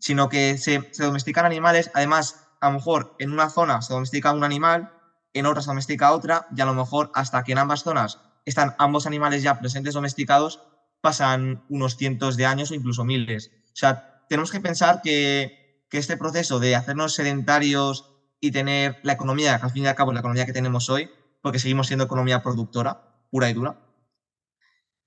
sino que se, se domestican animales, además, a lo mejor en una zona se domestica un animal en otras domestica otra y a lo mejor hasta que en ambas zonas están ambos animales ya presentes domesticados, pasan unos cientos de años o incluso miles. O sea, tenemos que pensar que, este proceso de hacernos sedentarios y tener la economía, que al fin y al cabo es la economía que tenemos hoy, porque seguimos siendo economía productora, pura y dura,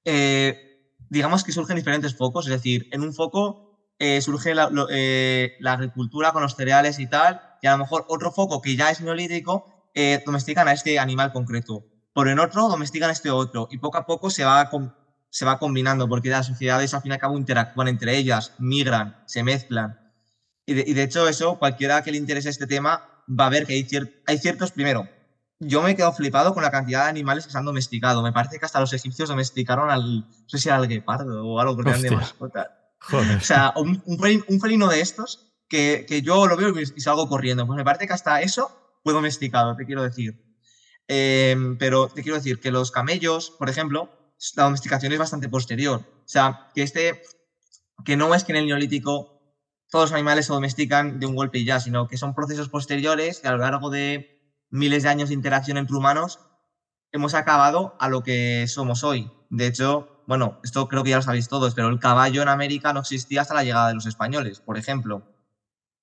eh, digamos que surgen diferentes focos, es decir, en un foco eh, surge la, eh, la, agricultura con los cereales y tal, y a lo mejor otro foco que ya es neolítico domestican a este animal concreto. Por en otro, domestican a este otro. Y poco a poco se va, se va combinando, porque las sociedades al fin y al cabo interactúan entre ellas, migran, se mezclan. Y de, hecho, eso, cualquiera que le interese este tema, va a ver que hay, hay ciertos, primero, yo me he quedado flipado con la cantidad de animales que se han domesticado. Me parece que hasta los egipcios domesticaron al, no sé si era al guepardo o algo que de mascota. O sea, un, un, felino de estos que, que, yo lo veo y salgo corriendo. Pues me parece que hasta eso fue domesticado, te quiero decir. Em, pero te quiero decir que los camellos, por ejemplo, la domesticación es bastante posterior. O sea, que este, que no es que en el neolítico todos los animales se domestican de un golpe y ya, sino que son procesos posteriores que a lo largo de miles de años de interacción entre humanos hemos acabado a lo que somos hoy. De hecho, bueno, esto creo que ya lo sabéis todos, pero el caballo en América no existía hasta la llegada de los españoles, por ejemplo.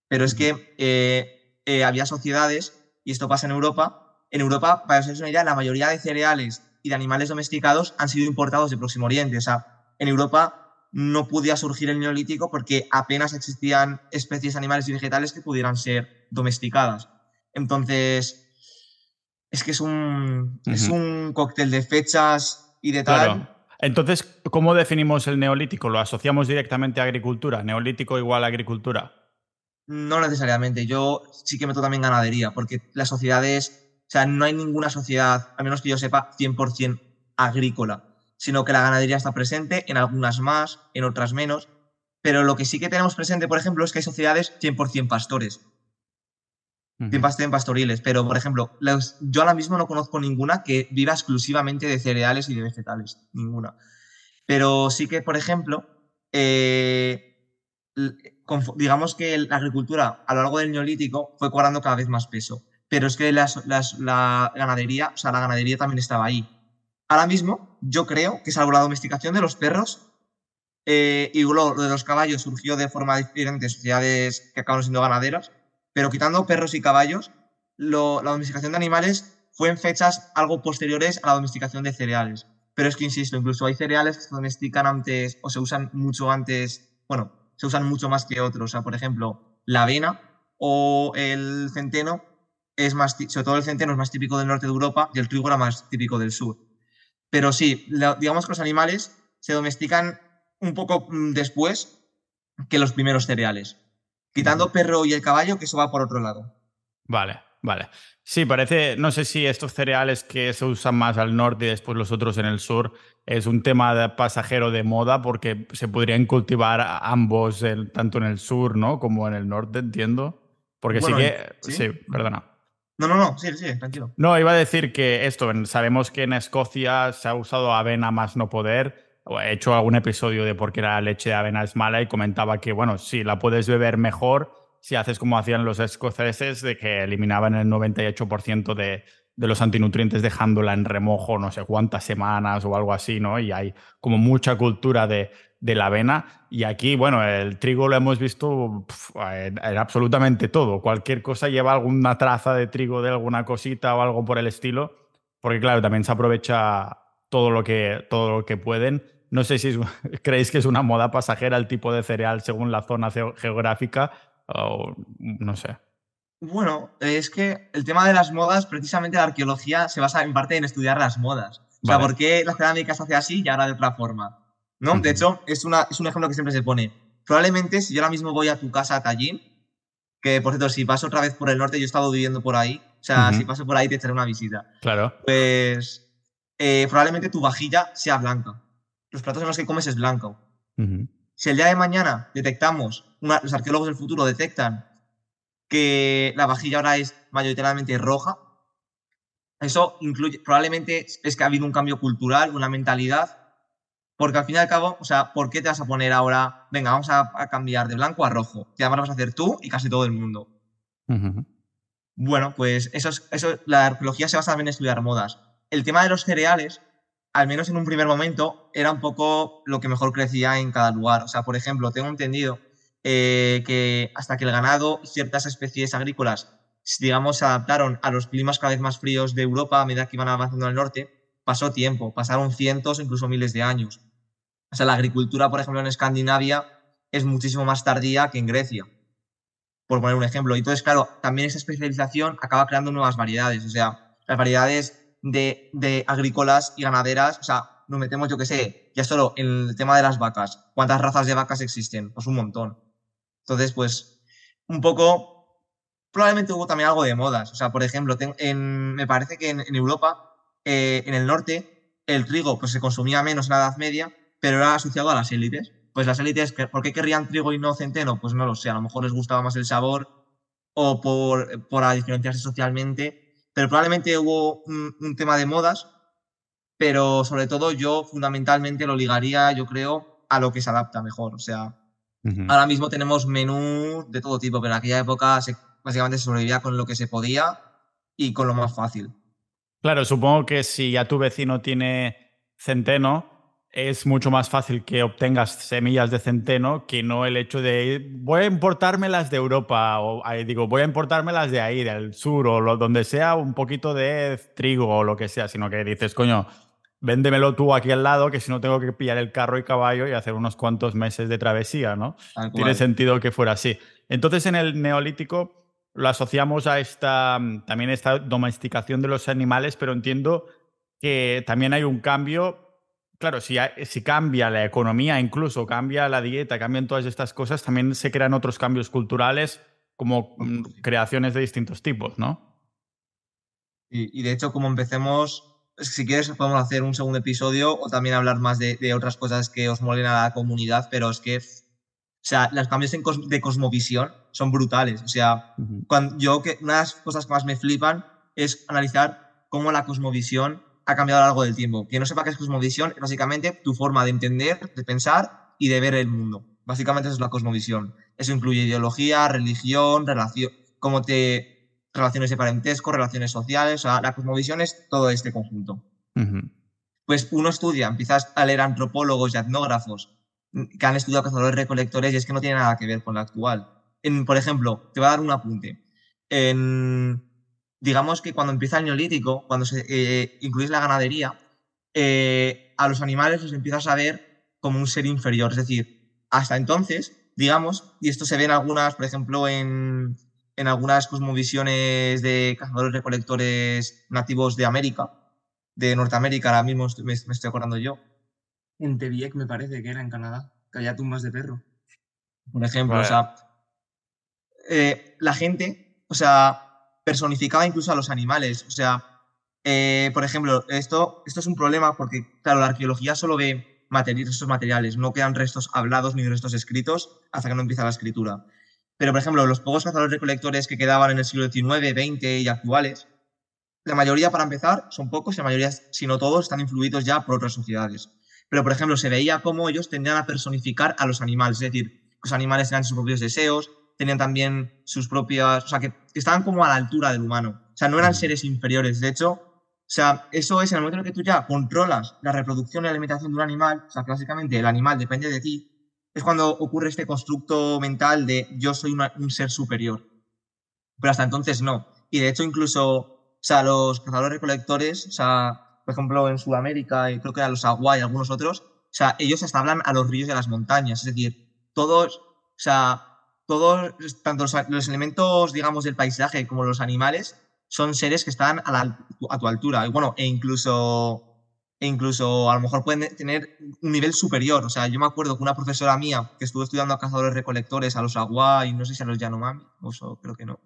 Pero es que eh, eh, había sociedades y esto pasa en Europa. En Europa, para os una idea, la mayoría de cereales y de animales domesticados han sido importados de Próximo Oriente. O sea, en Europa no podía surgir el neolítico porque apenas existían especies animales y vegetales que pudieran ser domesticadas. Entonces, es que es un, es un cóctel de fechas y de tal. Entonces, ¿cómo definimos el neolítico? ¿Lo asociamos directamente a agricultura? ¿Neolítico igual a agricultura? No necesariamente. Yo sí que meto también ganadería, porque las sociedades, o sea, no hay ninguna sociedad, al menos que yo sepa, 100% agrícola, sino que la ganadería está presente, en algunas más, en otras menos. Pero lo que sí que tenemos presente, por ejemplo, es que hay sociedades 100% pastores. 100% pastoriles. Pero, por ejemplo, yo ahora mismo no conozco ninguna que viva exclusivamente de cereales y de vegetales. Ninguna. Pero sí que, por ejemplo, eh, digamos que la agricultura a lo largo del neolítico fue cobrando cada vez más peso, pero es que la ganadería, o sea, la ganadería también estaba ahí. Ahora mismo, yo creo que salvo la domesticación de los perros eh, y lo de los caballos surgió de forma diferente, sociedades que acabaron siendo ganaderas, pero quitando perros y caballos, la domesticación de animales fue en fechas algo posteriores a la domesticación de cereales. Pero es que, insisto, incluso hay cereales que se domestican antes o se usan mucho antes, bueno, se usan mucho más que otros. O sea, por ejemplo, la avena o el centeno es más, sobre todo el centeno es más típico del norte de Europa y el trigo era más típico del sur. Pero sí, digamos que los animales se domestican un poco mm, después que los primeros cereales, quitando perro y el caballo, que eso va por otro lado. Vale, vale. Sí, parece, no sé si estos cereales que se usan más al norte y después los otros en el sur es un tema de pasajero de moda porque se podrían cultivar ambos, tanto en el sur ¿no? como en el norte, entiendo. Porque sí que... ¿sí? perdona. No, no, no, sí, sí, tranquilo. No, iba a decir que esto, sabemos que en Escocia se ha usado avena más no poder. He hecho algún episodio de por qué la leche de avena es mala y comentaba que, bueno, sí, la puedes beber mejor si haces como hacían los escoceses, de que eliminaban el 98% de, de los antinutrientes dejándola en remojo no sé cuántas semanas o algo así, ¿no? Y hay como mucha cultura de, de la avena. Y aquí, bueno, el trigo lo hemos visto en, absolutamente todo. Cualquier cosa lleva alguna traza de trigo de alguna cosita o algo por el estilo, porque claro, también se aprovecha todo lo que, todo lo que pueden. No sé si creéis que es una moda pasajera el tipo de cereal según la zona geográfica, o no sé. Bueno, es que el tema de las modas, precisamente la arqueología se basa en parte en estudiar las modas. O sea, Vale. ¿por qué la cerámica se hace así y ahora de otra forma? ¿No? De hecho, es, una, es un ejemplo que siempre se pone. Probablemente si yo ahora mismo voy a tu casa a Tallinn, que por cierto, si paso otra vez por el norte, yo he estado viviendo por ahí, o sea, si paso por ahí te echaré una visita. Claro. Pues eh, probablemente tu vajilla sea blanca. Los platos en los que comes es blanco. Si el día de mañana detectamos, una- los arqueólogos del futuro detectan que la vajilla ahora es mayoritariamente roja, eso incluye, probablemente es que ha habido un cambio cultural, una mentalidad, porque al fin y al cabo, o sea, ¿por qué te vas a poner ahora, venga, vamos a, a cambiar de blanco a rojo? Que además lo vas a hacer tú y casi todo el mundo. Bueno, pues eso es, eso, la arqueología se basa también en estudiar modas. El tema de los cereales, al menos en un primer momento, era un poco lo que mejor crecía en cada lugar. O sea, por ejemplo, tengo entendido eh, que hasta que el ganado ciertas especies agrícolas, digamos, se adaptaron a los climas cada vez más fríos de Europa a medida que iban avanzando al norte, pasó tiempo, pasaron cientos incluso miles de años. O sea, la agricultura, por ejemplo, en Escandinavia es muchísimo más tardía que en Grecia por poner un ejemplo. Y entonces, claro, también esa especialización acaba creando nuevas variedades. O sea, las variedades de, de agrícolas y ganaderas, o sea, nos metemos, yo qué sé, ya solo en el tema de las vacas. ¿Cuántas razas de vacas existen? Pues un montón. Entonces, pues, un poco, probablemente hubo también algo de modas. O sea, por ejemplo, en- me parece que en Europa, eh, en el norte, el trigo pues, se consumía menos en la Edad Media, pero era asociado a las élites. Pues las élites, ¿por qué querrían trigo y no centeno? Pues no lo sé, a lo mejor les gustaba más el sabor o por, por diferenciarse socialmente, pero probablemente hubo un, un tema de modas, pero sobre todo yo fundamentalmente lo ligaría, yo creo, a lo que se adapta mejor. O sea, ahora mismo tenemos menú de todo tipo, pero en aquella época se- básicamente se sobrevivía con lo que se podía y con lo más fácil. Claro, supongo que si ya tu vecino tiene centeno, es mucho más fácil que obtengas semillas de centeno que no el hecho de voy a importármelas de Europa o digo voy a importármelas de ahí, del sur o lo, donde sea un poquito de trigo o lo que sea, sino que dices, coño, véndemelo tú aquí al lado que si no tengo que pillar el carro y caballo y hacer unos cuantos meses de travesía, ¿no? Tiene sentido que fuera así. Entonces, en el neolítico lo asociamos a esta mm, también esta domesticación de los animales, pero entiendo que también hay un cambio. Claro, si, si cambia la economía, incluso cambia la dieta, cambian todas estas cosas, también se crean otros cambios culturales como mm, creaciones de distintos tipos, ¿no? Y, y de hecho, como empecemos, si quieres podemos hacer un segundo episodio o también hablar más de, de otras cosas que os molen a la comunidad, pero es que, o sea, los cambios en cos- de cosmovisión son brutales. O sea, Ujú. cuando yo que una de las cosas que más me flipan es analizar cómo la cosmovisión ha cambiado a lo largo del tiempo. Quien no sepa qué es cosmovisión es básicamente tu forma de entender, de pensar y de ver el mundo. Básicamente eso es la cosmovisión. Eso incluye ideología, religión, relación, cómo te relaciones de parentesco, relaciones sociales. O sea, la cosmovisión es todo este conjunto Ujú. pues uno estudia, empiezas a leer antropólogos y etnógrafos que han estudiado cazadores recolectores y es que no tiene nada que ver con la actual. En, por ejemplo, te voy a dar un apunte. En, digamos que cuando empieza el neolítico, cuando se eh, incluís la ganadería, eh, a los animales los empiezas a ver como un ser inferior. Es decir, hasta entonces, digamos, y esto se ve en algunas, por ejemplo, en, en algunas cosmovisiones de cazadores recolectores nativos de América, de Norteamérica, ahora mismo me, me estoy acordando yo, En Teviec me parece que era en Canadá, que había tumbas de perro. por ejemplo. Vale. O sea, eh, la gente, o sea, personificaba incluso a los animales. O sea, eh, por ejemplo, esto, esto es un problema porque, claro, la arqueología solo ve materi- restos materiales, no quedan restos hablados ni restos escritos hasta que no empieza la escritura. Pero, por ejemplo, los pocos cazadores recolectores que quedaban en el siglo XIX, XX y actuales, la mayoría, para empezar, son pocos y la mayoría, si no todos, están influidos ya por otras sociedades. Pero, por ejemplo, se veía cómo ellos tendían a personificar a los animales, es decir, los animales tenían sus propios deseos, tenían también sus propias, o sea, que, que estaban como a la altura del humano. O sea, no eran seres inferiores. De hecho, o sea, eso es en el momento en el que tú ya controlas la reproducción y la alimentación de un animal, o sea, básicamente el animal depende de ti, es cuando ocurre este constructo mental de yo soy una- un ser superior. Pero hasta entonces no. Y de hecho, incluso, o sea, los cazadores recolectores, o sea, por ejemplo, en Sudamérica, y creo que a los Agua y algunos otros, o sea, ellos hasta hablan a los ríos de las montañas. Es decir, todos, o sea, todos, tanto los, los elementos, digamos, del paisaje como los animales, son seres que están a, la, a tu altura. Y bueno, e incluso, e incluso a lo mejor pueden tener un nivel superior. O sea, yo me acuerdo que una profesora mía que estuvo estudiando a cazadores recolectores, a los agua y no sé si a los Yanomami, o creo que no.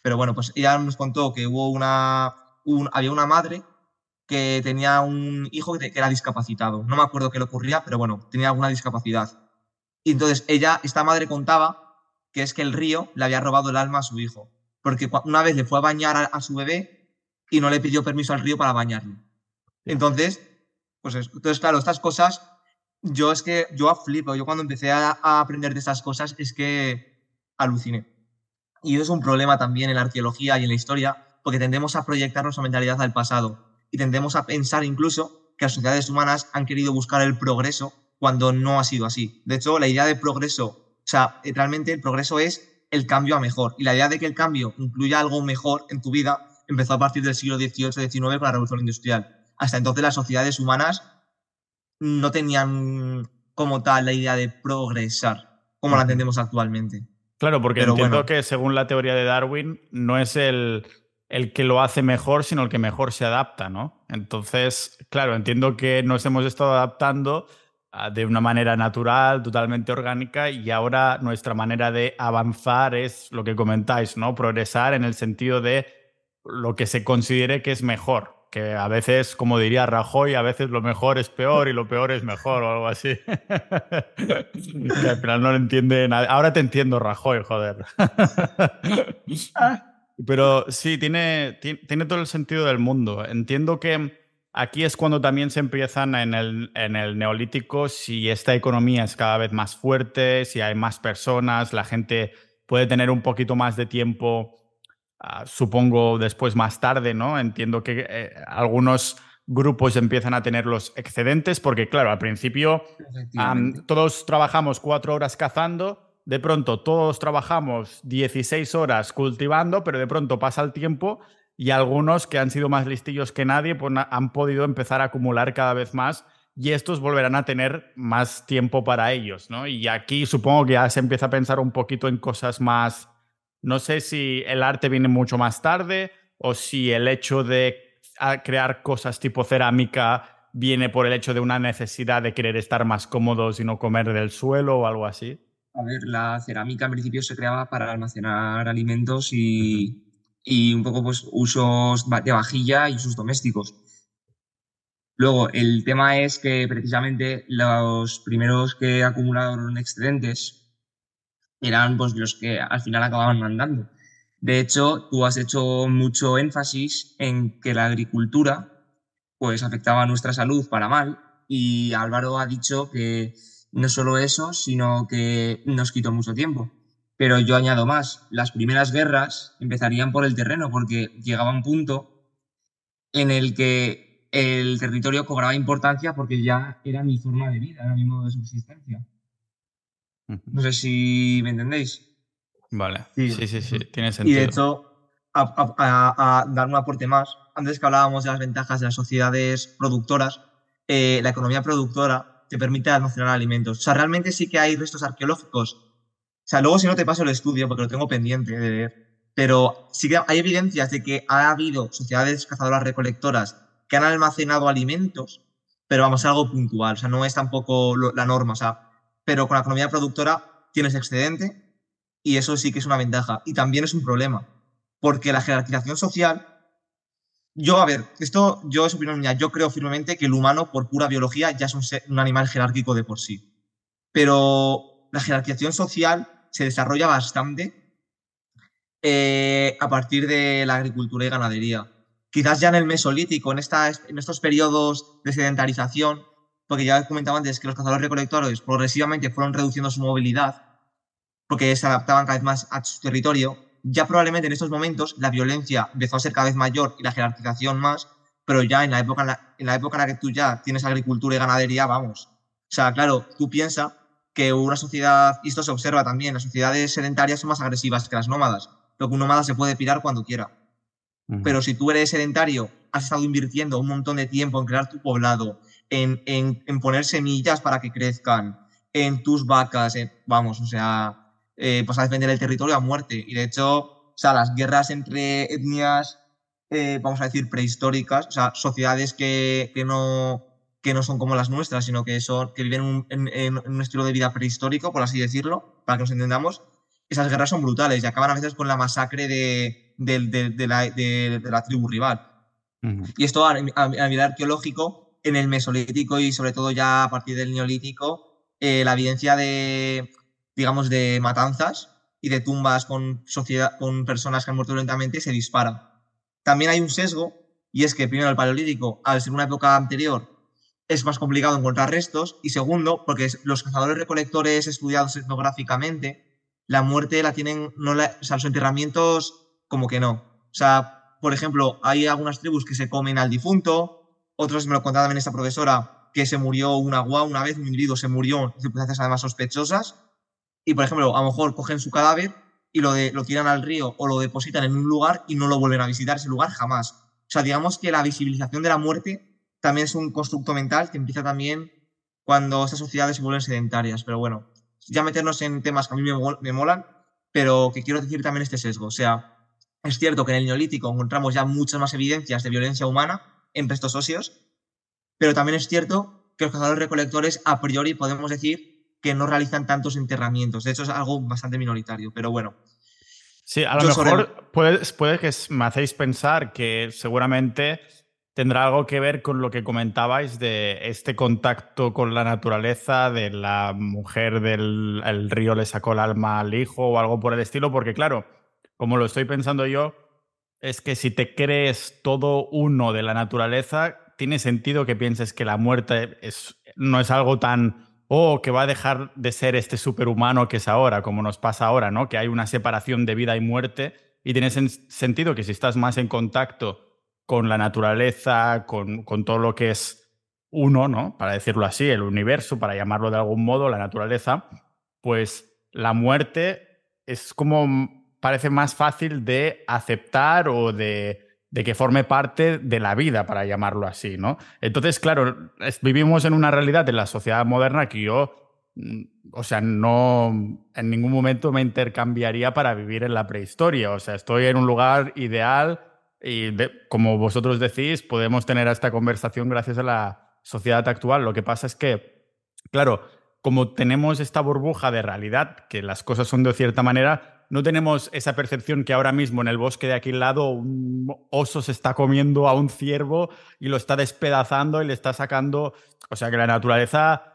Pero bueno, pues ella nos contó que hubo una, había una madre que tenía un hijo que, era discapacitado. No me acuerdo qué le ocurría, pero bueno, tenía alguna discapacidad. Y entonces ella, esta madre contaba que es que el río le había robado el alma a su hijo, porque una vez le fue a bañar a, su bebé y no le pidió permiso al río para bañarlo. Entonces, pues entonces claro, estas cosas, yo es que yo flipo, yo cuando empecé a, a aprender de estas cosas es que aluciné. Y eso es un problema también en la arqueología y en la historia, porque tendemos a proyectar nuestra mentalidad al pasado y tendemos a pensar incluso que las sociedades humanas han querido buscar el progreso cuando no ha sido así. De hecho, la idea de progreso, o sea, realmente el progreso es el cambio a mejor. Y la idea de que el cambio incluya algo mejor en tu vida empezó a partir del siglo XVIII-XIX con la Revolución Industrial. Hasta entonces las sociedades humanas no tenían como tal la idea de progresar, como la entendemos actualmente. Claro, porque entiendo que según la teoría de Darwin, no es el, el que lo hace mejor, sino el que mejor se adapta, ¿no? Entonces, claro, entiendo que nos hemos estado adaptando ah, de una manera natural, totalmente orgánica, y ahora nuestra manera de avanzar es lo que comentáis, ¿no? Progresar en el sentido de lo que se considere que es mejor. Que a veces, como diría Rajoy, a veces lo mejor es peor y lo peor es mejor o algo así. que al final no lo entiende nadie. Ahora te entiendo, Rajoy, joder. Pero sí, tiene, tiene, todo el sentido del mundo. Entiendo que aquí es cuando también se empiezan en el, en el neolítico, si esta economía es cada vez más fuerte, si hay más personas, la gente puede tener un poquito más de tiempo, ah, supongo después más tarde, ¿no? Entiendo que eh, algunos grupos empiezan a tener los excedentes, porque claro, al principio todos trabajamos cuatro horas cazando de pronto todos trabajamos 16 horas cultivando, pero de pronto pasa el tiempo y algunos que han sido más listillos que nadie pues, han podido empezar a acumular cada vez más y estos volverán a tener más tiempo para ellos, ¿no? Y aquí supongo que ya se empieza a pensar un poquito en cosas más, no sé si el arte viene mucho más tarde o si el hecho de crear cosas tipo cerámica viene por el hecho de una necesidad de querer estar más cómodos y no comer del suelo o algo así. A ver, la cerámica en principio se creaba para almacenar alimentos y, un poco pues usos de vajilla y usos domésticos. Luego, el tema es que precisamente los primeros que acumularon excedentes eran pues, los que al final acababan mandando. De hecho, tú has hecho mucho énfasis en que la agricultura pues afectaba a nuestra salud para mal y Álvaro ha dicho que no solo eso, sino que nos quitó mucho tiempo. Pero yo añado más, las primeras guerras empezarían por el terreno, porque llegaba un punto en el que el territorio cobraba importancia porque ya era mi forma de vida, era mi modo de subsistencia. No sé si me entendéis. Vale, sí, sí, sí, tiene sentido. Y de hecho, a, dar un aporte más, antes que hablábamos de las ventajas de las sociedades productoras, eh, la economía productora te permite almacenar alimentos. O sea, realmente sí que hay restos arqueológicos. O sea, luego si no te paso el estudio, porque lo tengo pendiente de ver, pero sí que hay evidencias de que ha habido sociedades cazadoras recolectoras que han almacenado alimentos, pero vamos, algo puntual, o sea, no es tampoco la norma, o sea, pero con la economía productora tienes excedente y eso sí que es una ventaja. Y también es un problema, porque la jerarquización social yo, a ver, esto yo es opinión mía, yo creo firmemente que el humano, por pura biología, ya es un, animal jerárquico de por sí. Pero la jerarquización social se desarrolla bastante eh, a partir de la agricultura y ganadería. Quizás ya en el Mesolítico, en, en estos periodos de sedentarización, porque ya comentaba antes que los cazadores recolectores progresivamente fueron reduciendo su movilidad, porque se adaptaban cada vez más a su territorio, ya probablemente en estos momentos la violencia empezó a ser cada vez mayor y la jerarquización más, pero ya en la época en la, época en la que tú ya tienes agricultura y ganadería, vamos. O sea, claro, tú piensas que una sociedad, y esto se observa también, las sociedades sedentarias son más agresivas que las nómadas, lo que un nómada se puede pirar cuando quiera. Pero si tú eres sedentario, has estado invirtiendo un montón de tiempo en crear tu poblado, en, en, poner semillas para que crezcan, en tus vacas, vamos, o sea, eh, pues a defender el territorio a muerte. Y de hecho, o sea, las guerras entre etnias, eh, vamos a decir, prehistóricas, o sea, sociedades que, que, no, que no son como las nuestras, sino que, son, que viven en, un estilo de vida prehistórico, por así decirlo, para que nos entendamos, esas guerras son brutales y acaban a veces con la masacre de, de, la, tribu rival. Y esto a, nivel arqueológico, en el Mesolítico y sobre todo ya a partir del Neolítico, eh, la evidencia de, digamos, de matanzas y de tumbas con, sociedad, con personas que han muerto violentamente se dispara. También hay un sesgo, y es que primero el Paleolítico, al ser una época anterior, es más complicado encontrar restos, y segundo, porque los cazadores recolectores estudiados etnográficamente, la muerte la tienen, no la, o sea, los enterramientos como que no. O sea, por ejemplo, hay algunas tribus que se comen al difunto, otros me lo contaba también esta profesora, que se murió una agua una vez, un individuo se murió en circunstancias además sospechosas, y por ejemplo, a lo mejor cogen su cadáver y lo, lo tiran al río o lo depositan en un lugar y no lo vuelven a visitar ese lugar jamás. O sea, digamos que la visibilización de la muerte también es un constructo mental que empieza también cuando estas sociedades se vuelven sedentarias. Pero bueno, ya meternos en temas que a mí me, molan, pero que quiero decir también este sesgo. O sea, es cierto que en el Neolítico encontramos ya muchas más evidencias de violencia humana en restos óseos, pero también es cierto que los cazadores recolectores a priori podemos decir que no realizan tantos enterramientos. De hecho, es algo bastante minoritario, pero bueno. Sí, a lo mejor puede, puede que me hacéis pensar que seguramente tendrá algo que ver con lo que comentabais de este contacto con la naturaleza, de la mujer del río le sacó el alma al hijo o algo por el estilo, porque claro, como lo estoy pensando yo, es que si te crees todo uno de la naturaleza, tiene sentido que pienses que la muerte es, no es algo tan, oh, que va a dejar de ser este superhumano que es ahora, como nos pasa ahora, ¿no? Que hay una separación de vida y muerte y tiene sentido que si estás más en contacto con la naturaleza, con, todo lo que es uno, ¿no? Para decirlo así, el universo, para llamarlo de algún modo, la naturaleza, pues la muerte es como parece más fácil de aceptar o de, que forme parte de la vida, para llamarlo así, ¿no? Entonces, claro, vivimos en una realidad en la sociedad moderna que yo, mm, o sea, no en ningún momento me intercambiaría para vivir en la prehistoria, o sea, estoy en un lugar ideal y como vosotros decís, podemos tener esta conversación gracias a la sociedad actual. Lo que pasa es que, claro, como tenemos esta burbuja de realidad, que las cosas son de cierta manera, no tenemos esa percepción que ahora mismo en el bosque de aquí al lado un oso se está comiendo a un ciervo y lo está despedazando y le está sacando. O sea que la naturaleza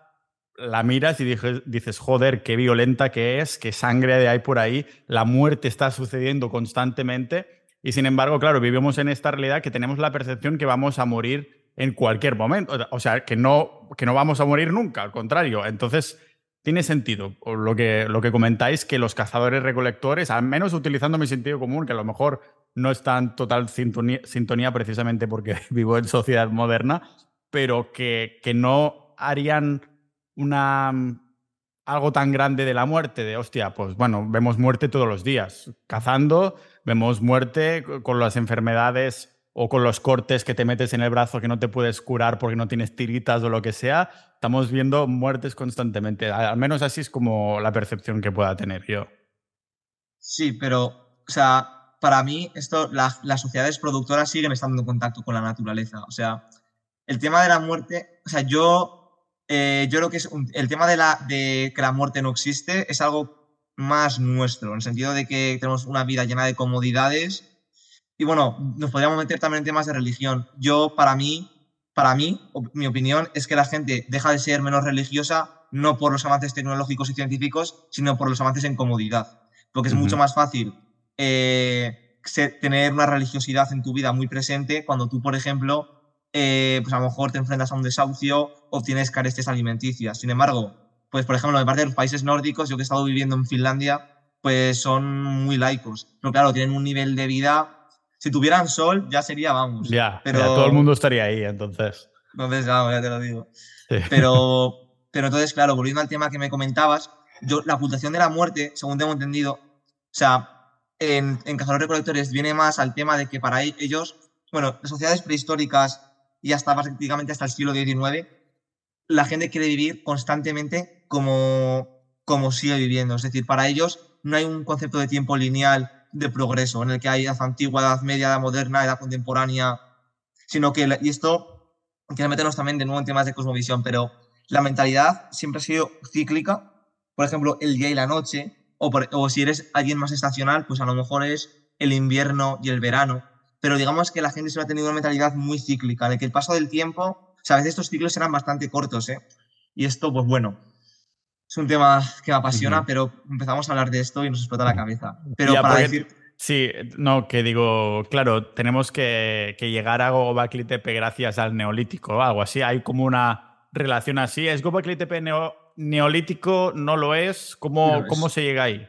la miras y dices, joder, qué violenta que es, qué sangre hay por ahí, la muerte está sucediendo constantemente y sin embargo, claro, vivimos en esta realidad que tenemos la percepción que vamos a morir en cualquier momento. O sea, que no, que no vamos a morir nunca, al contrario. Entonces, tiene sentido lo que, lo que comentáis, que los cazadores recolectores, al menos utilizando mi sentido común, que a lo mejor no está en total sintonía, precisamente porque vivo en sociedad moderna, pero que, que no harían una algo tan grande de la muerte, de hostia, pues bueno, vemos muerte todos los días, cazando, vemos muerte con las enfermedades o con los cortes que te metes en el brazo que no te puedes curar porque no tienes tiritas o lo que sea, estamos viendo muertes constantemente. Al menos así es como la percepción que pueda tener yo. Sí, pero, o sea, para mí, esto, las sociedades productoras siguen estando en contacto con la naturaleza. O sea, el tema de la muerte, o sea, yo, eh, yo creo que es el tema de, la, de que la muerte no existe es algo más nuestro, en el sentido de que tenemos una vida llena de comodidades. Y bueno, nos podríamos meter también en temas de religión. Yo, para mí, para mí, mi opinión es que la gente deja de ser menos religiosa no por los avances tecnológicos y científicos, sino por los avances en comodidad. Porque es mucho más fácil eh, tener una religiosidad en tu vida muy presente cuando tú, por ejemplo, eh, pues a lo mejor te enfrentas a un desahucio o tienes carestes alimenticias. Sin embargo, pues por ejemplo, en parte de los países nórdicos, yo que he estado viviendo en Finlandia, pues son muy laicos. Pero claro, tienen un nivel de vida. Si tuvieran sol, ya sería, vamos. Ya, pero todo el mundo estaría ahí, entonces. Entonces, vamos, ya te lo digo. Pero, pero entonces, claro, volviendo al tema que me comentabas, yo, la ocultación de la muerte, según tengo entendido, o sea, en, en cazadores recolectores viene más al tema de que para ellos, bueno, las sociedades prehistóricas y hasta prácticamente hasta el siglo XIX, la gente quiere vivir constantemente como, como sigue viviendo. Es decir, para ellos no hay un concepto de tiempo lineal de progreso en el que hay edad antigua, edad media, edad moderna, edad contemporánea, sino que, y esto quiero meternos también de nuevo en temas de cosmovisión, pero la mentalidad siempre ha sido cíclica. Por ejemplo, el día y la noche, o, si eres alguien más estacional, pues a lo mejor es el invierno y el verano. Pero digamos que la gente siempre ha tenido una mentalidad muy cíclica, de que el paso del tiempo, o sea, a veces estos ciclos eran bastante cortos, ¿eh? Y esto, pues bueno, es un tema que me apasiona, pero empezamos a hablar de esto y nos explota la cabeza. Pero para decir... Sí, no, que digo, claro, tenemos que, llegar a Gobekli Tepe gracias al neolítico o algo así. Hay como una relación así. ¿Es Gobekli Tepe neolítico? ¿No lo es? ¿Cómo, ¿Cómo se llega ahí?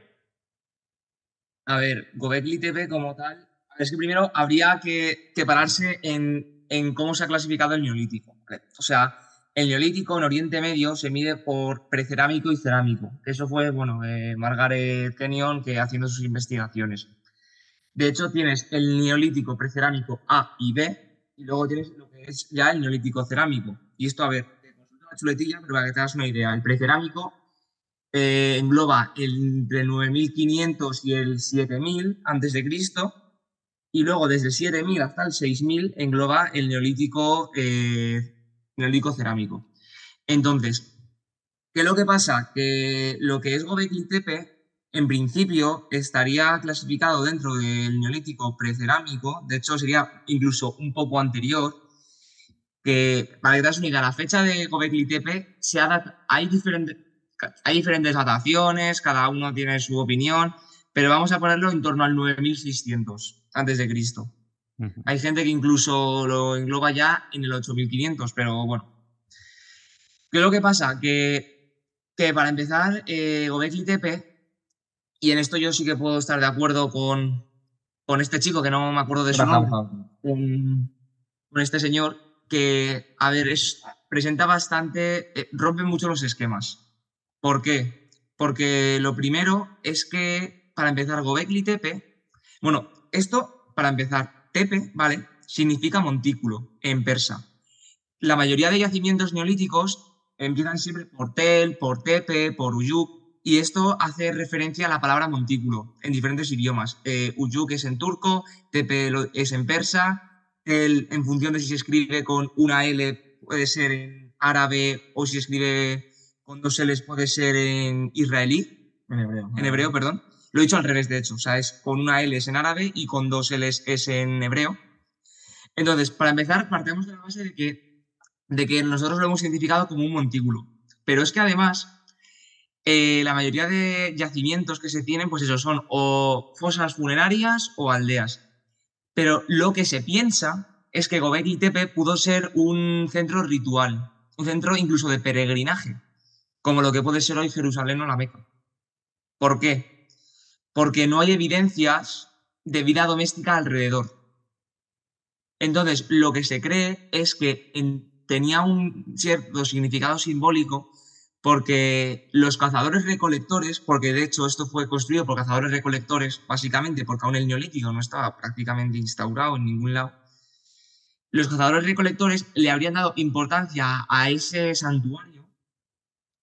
A ver, Gobekli Tepe como tal, es que primero habría que, pararse en, en, cómo se ha clasificado el neolítico. O sea, el neolítico en Oriente Medio se mide por precerámico y cerámico. Eso fue, bueno, eh, Margaret Kenyon que haciendo sus investigaciones. De hecho, tienes el neolítico precerámico A y B, y luego tienes lo que es ya el neolítico cerámico. Y esto, a ver, te consulto la chuletilla, pero para que te hagas una idea. El precerámico eh, engloba entre el 9500 y el 7000 antes de Cristo, y luego desde el 7000 hasta el 6000 engloba el neolítico eh, neolítico cerámico. Entonces, ¿qué es lo que pasa? Que lo que es Gobekli Tepe, en principio, estaría clasificado dentro del neolítico precerámico, de hecho sería incluso un poco anterior, que para que te una idea, la fecha de Gobekli Tepe se ha hay, diferentes, hay diferentes dataciones, cada uno tiene su opinión, pero vamos a ponerlo en torno al 9600 antes de Cristo. Hay gente que incluso lo engloba ya en el 8500, pero bueno. ¿Qué es lo que pasa? Que, que para empezar, eh, Gobekli Tepe, y en esto yo sí que puedo estar de acuerdo con, con este chico, que no me acuerdo de su nombre, con, este señor, que, a ver, es, presenta bastante, eh, rompe mucho los esquemas. ¿Por qué? Porque lo primero es que, para empezar, Gobekli Tepe, bueno, esto, para empezar, Tepe, ¿vale? Significa montículo en persa. La mayoría de yacimientos neolíticos empiezan siempre por Tel, por Tepe, por Uyuk, y esto hace referencia a la palabra montículo en diferentes idiomas. Eh, Uyuk es en turco, Tepe es en persa, Tel, en función de si se escribe con una L, puede ser en árabe, o si se escribe con dos L, puede ser en israelí. En hebreo. En hebreo, perdón. Lo he dicho al revés, de hecho. O sea, es con una L en árabe y con dos L es en hebreo. Entonces, para empezar, partemos de la base de que, de que nosotros lo hemos identificado como un montículo. Pero es que además, eh, la mayoría de yacimientos que se tienen, pues eso, son o fosas funerarias o aldeas. Pero lo que se piensa es que Gobekli Tepe pudo ser un centro ritual, un centro incluso de peregrinaje, como lo que puede ser hoy Jerusalén o la Meca. ¿Por qué? Porque no hay evidencias de vida doméstica alrededor. Entonces, lo que se cree es que tenía un cierto significado simbólico porque los cazadores recolectores, porque de hecho esto fue construido por cazadores recolectores, básicamente porque aún el neolítico no estaba prácticamente instaurado en ningún lado, los cazadores recolectores le habrían dado importancia a ese santuario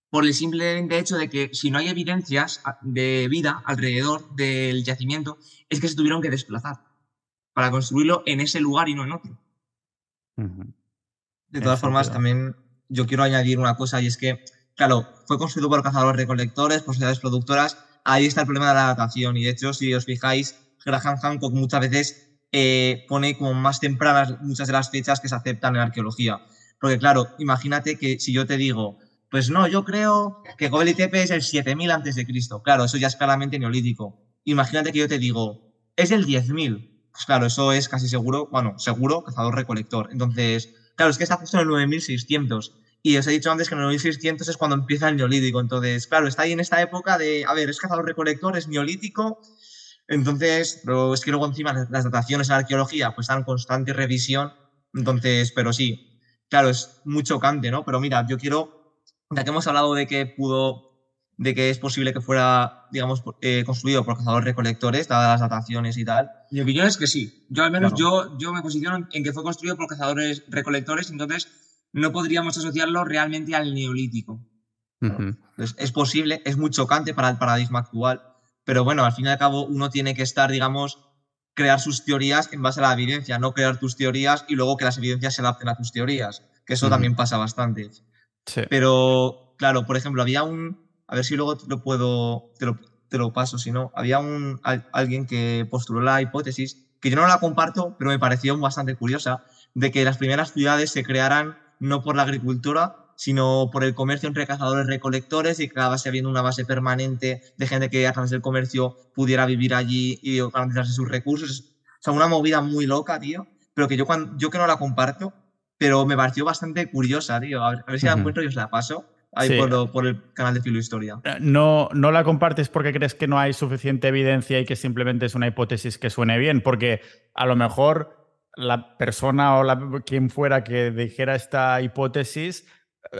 por el simple hecho de que si no hay evidencias de vida alrededor del yacimiento, es que se tuvieron que desplazar para construirlo en ese lugar y no en otro. De todas formas, también yo quiero añadir una cosa y es que, claro, fue construido por cazadores recolectores, por sociedades productoras, ahí está el problema de la datación y de hecho, si os fijáis, Graham Hancock muchas veces eh, pone como más tempranas muchas de las fechas que se aceptan en arqueología. Porque claro, imagínate que si yo te digo, pues no, yo creo que Gobekli Tepe es el 7000 antes de Cristo. Claro, eso ya es claramente neolítico. Imagínate que yo te digo, es el 10000. Pues claro, eso es casi seguro, bueno, seguro, cazador-recolector. Entonces, claro, es que está justo en el 9600. Y os he dicho antes que el 9600 es cuando empieza el neolítico. Entonces, claro, está ahí en esta época de, a ver, es cazador-recolector, es neolítico. Entonces, pero es que luego encima las dataciones en arqueología pues están en constante revisión. Entonces, pero sí, claro, es muy chocante, ¿no? Pero mira, yo quiero ya que hemos hablado de que pudo, de que es posible que fuera, digamos, eh, construido por cazadores recolectores, dadas las dataciones y tal. Mi opinión es que sí. Yo al menos yo, yo me posiciono en que fue construido por cazadores recolectores, entonces no podríamos asociarlo realmente al neolítico. es posible, es muy chocante para el paradigma actual, pero bueno, al fin y al cabo uno tiene que estar, digamos, crear sus teorías en base a la evidencia, no crear tus teorías y luego que las evidencias se adapten a tus teorías que eso Ujú. también pasa bastante. Sí. Pero, claro, por ejemplo, había un. A ver si luego te lo puedo. Te lo, te lo paso, si no. Había un, al- alguien que postuló la hipótesis, que yo no la comparto, pero me pareció bastante curiosa, de que las primeras ciudades se crearan no por la agricultura, sino por el comercio entre cazadores recolectores y que cada base habiendo una base permanente de gente que a través del comercio pudiera vivir allí y garantizarse sus recursos. O sea, una movida muy loca, tío, pero que yo, cuando, yo que no la comparto, pero me pareció bastante curiosa, tío. A ver, a ver si la encuentro y os la paso ahí Sí. por, lo- por el canal de Filo Historia. Eh, No, no la compartes porque crees que no hay suficiente evidencia y que simplemente es una hipótesis que suene bien, porque a lo mejor la persona o la, quien fuera que dijera esta hipótesis,